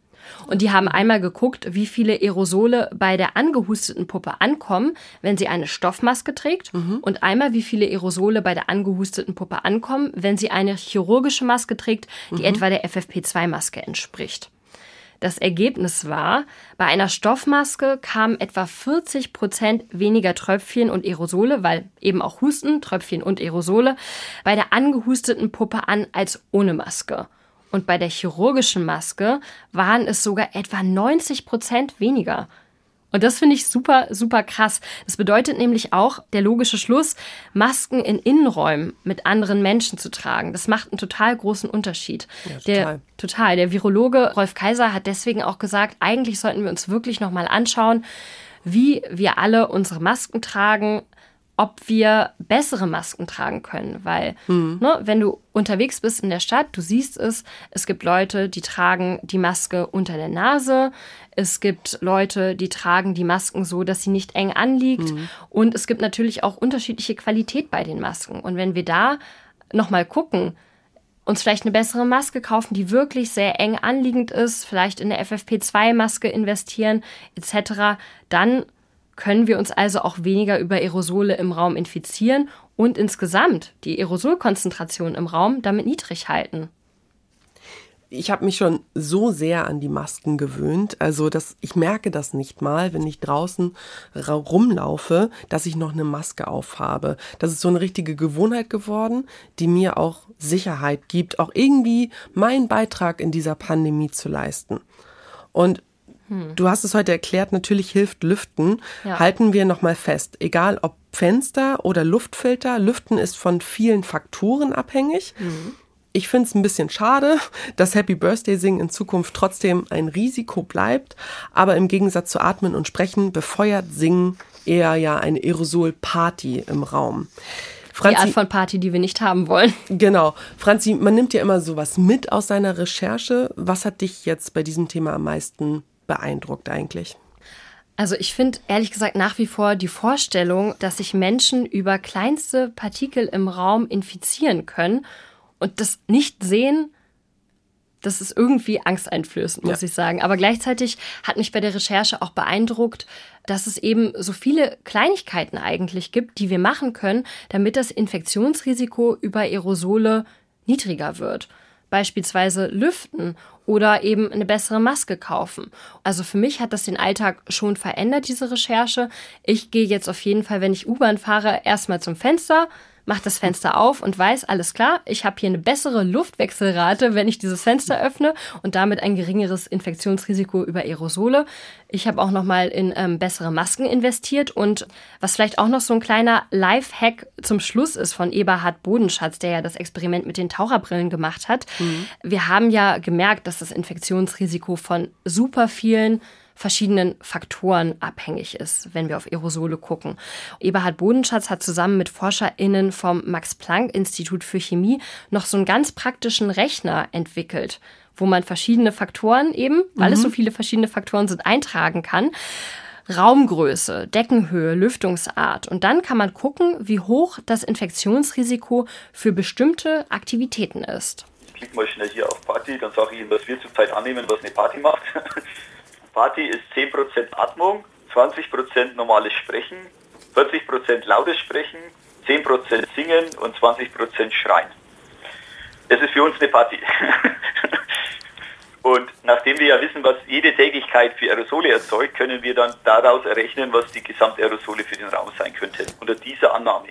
Und die haben einmal geguckt, wie viele Aerosole bei der angehusteten Puppe ankommen, wenn sie eine Stoffmaske trägt. Mhm. Und einmal, wie viele Aerosole bei der angehusteten Puppe ankommen, wenn sie eine chirurgische Maske trägt, die mhm. etwa der FFP2-Maske entspricht. Das Ergebnis war, bei einer Stoffmaske kamen etwa 40 Prozent weniger Tröpfchen und Aerosole, weil eben auch Husten, Tröpfchen und Aerosole, bei der angehusteten Puppe an als ohne Maske. Und bei der chirurgischen Maske waren es sogar etwa 90 Prozent weniger. Und das finde ich super, super krass. Das bedeutet nämlich auch, der logische Schluss, Masken in Innenräumen mit anderen Menschen zu tragen. Das macht einen total großen Unterschied. Ja, total. Der, total. Der Virologe Rolf Kaiser hat deswegen auch gesagt, eigentlich sollten wir uns wirklich nochmal anschauen, wie wir alle unsere Masken tragen, ob wir bessere Masken tragen können. Weil, mhm. ne, wenn du unterwegs bist in der Stadt, du siehst es, es gibt Leute, die tragen die Maske unter der Nase. Es gibt Leute, die tragen die Masken so, dass sie nicht eng anliegt. Mhm. Und es gibt natürlich auch unterschiedliche Qualität bei den Masken. Und wenn wir da nochmal gucken, uns vielleicht eine bessere Maske kaufen, die wirklich sehr eng anliegend ist, vielleicht in eine FFP2-Maske investieren etc., dann können wir uns also auch weniger über Aerosole im Raum infizieren und insgesamt die Aerosolkonzentration im Raum damit niedrig halten ich habe mich schon so sehr an die Masken gewöhnt. Also, dass ich merke das nicht mal, wenn ich draußen rumlaufe, dass ich noch eine Maske aufhabe. Das ist so eine richtige Gewohnheit geworden, die mir auch Sicherheit gibt, auch irgendwie meinen Beitrag in dieser Pandemie zu leisten. Und hm. du hast es heute erklärt, natürlich hilft Lüften. Ja. Halten wir nochmal fest, egal ob Fenster oder Luftfilter, Lüften ist von vielen Faktoren abhängig. Mhm. Ich finde es ein bisschen schade, dass Happy Birthday Singen in Zukunft trotzdem ein Risiko bleibt, aber im Gegensatz zu Atmen und Sprechen befeuert Singen eher ja eine Aerosol-Party im Raum. Franzi, die Art von Party, die wir nicht haben wollen. Genau. Franzi, man nimmt ja immer sowas mit aus seiner Recherche. Was hat dich jetzt bei diesem Thema am meisten beeindruckt eigentlich? Also ich finde ehrlich gesagt nach wie vor die Vorstellung, dass sich Menschen über kleinste Partikel im Raum infizieren können und das Nicht-Sehen, das ist irgendwie angsteinflößend, muss ja. ich sagen. Aber gleichzeitig hat mich bei der Recherche auch beeindruckt, dass es eben so viele Kleinigkeiten eigentlich gibt, die wir machen können, damit das Infektionsrisiko über Aerosole niedriger wird. Beispielsweise lüften oder eben eine bessere Maske kaufen. Also für mich hat das den Alltag schon verändert, diese Recherche. Ich gehe jetzt auf jeden Fall, wenn ich U-Bahn fahre, erstmal zum Fenster, macht das Fenster auf und weiß, alles klar, ich habe hier eine bessere Luftwechselrate, wenn ich dieses Fenster öffne und damit ein geringeres Infektionsrisiko über Aerosole. Ich habe auch nochmal in ähm, bessere Masken investiert und was vielleicht auch noch so ein kleiner Life-Hack zum Schluss ist von Eberhard Bodenschatz, der ja das Experiment mit den Taucherbrillen gemacht hat. Mhm. Wir haben ja gemerkt, dass das Infektionsrisiko von super vielen verschiedenen Faktoren abhängig ist, wenn wir auf Aerosole gucken. Eberhard Bodenschatz hat zusammen mit ForscherInnen vom Max-Planck-Institut für Chemie noch so einen ganz praktischen Rechner entwickelt, wo man verschiedene Faktoren eben, weil mhm. es so viele verschiedene Faktoren sind, eintragen kann. Raumgröße, Deckenhöhe, Lüftungsart. Und dann kann man gucken, wie hoch das Infektionsrisiko für bestimmte Aktivitäten ist. Ich klicke mal schnell hier auf Party, dann sage ich Ihnen, was wir zurzeit annehmen, was eine Party macht. Party ist 10% Atmung, 20% normales Sprechen, 40% lautes Sprechen, 10% Singen und 20% Schreien. Das ist für uns eine Party. und nachdem wir ja wissen, was jede Tätigkeit für Aerosole erzeugt, können wir dann daraus errechnen, was die Gesamtaerosole für den Raum sein könnte. Unter dieser Annahme.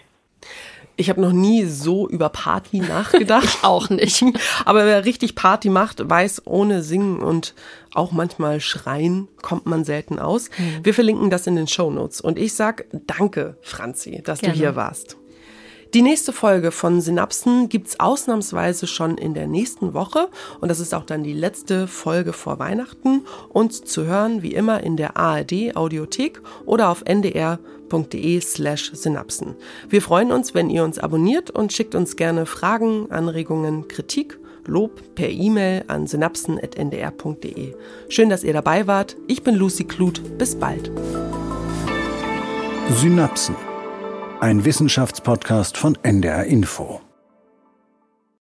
Ich habe noch nie so über Party nachgedacht. ich auch nicht. Aber wer richtig Party macht, weiß, ohne Singen und auch manchmal Schreien kommt man selten aus. Mhm. Wir verlinken das in den Show Notes. Und ich sag danke, Franzi, dass Gerne. du hier warst. Die nächste Folge von Synapsen gibt's ausnahmsweise schon in der nächsten Woche und das ist auch dann die letzte Folge vor Weihnachten und zu hören wie immer in der ARD Audiothek oder auf ndr.de slash Synapsen. Wir freuen uns, wenn ihr uns abonniert und schickt uns gerne Fragen, Anregungen, Kritik Lob per E-Mail an synapsen.ndr.de. Schön, dass ihr dabei wart. Ich bin Lucy Kluth. Bis bald. Synapsen ein Wissenschaftspodcast von NDR Info.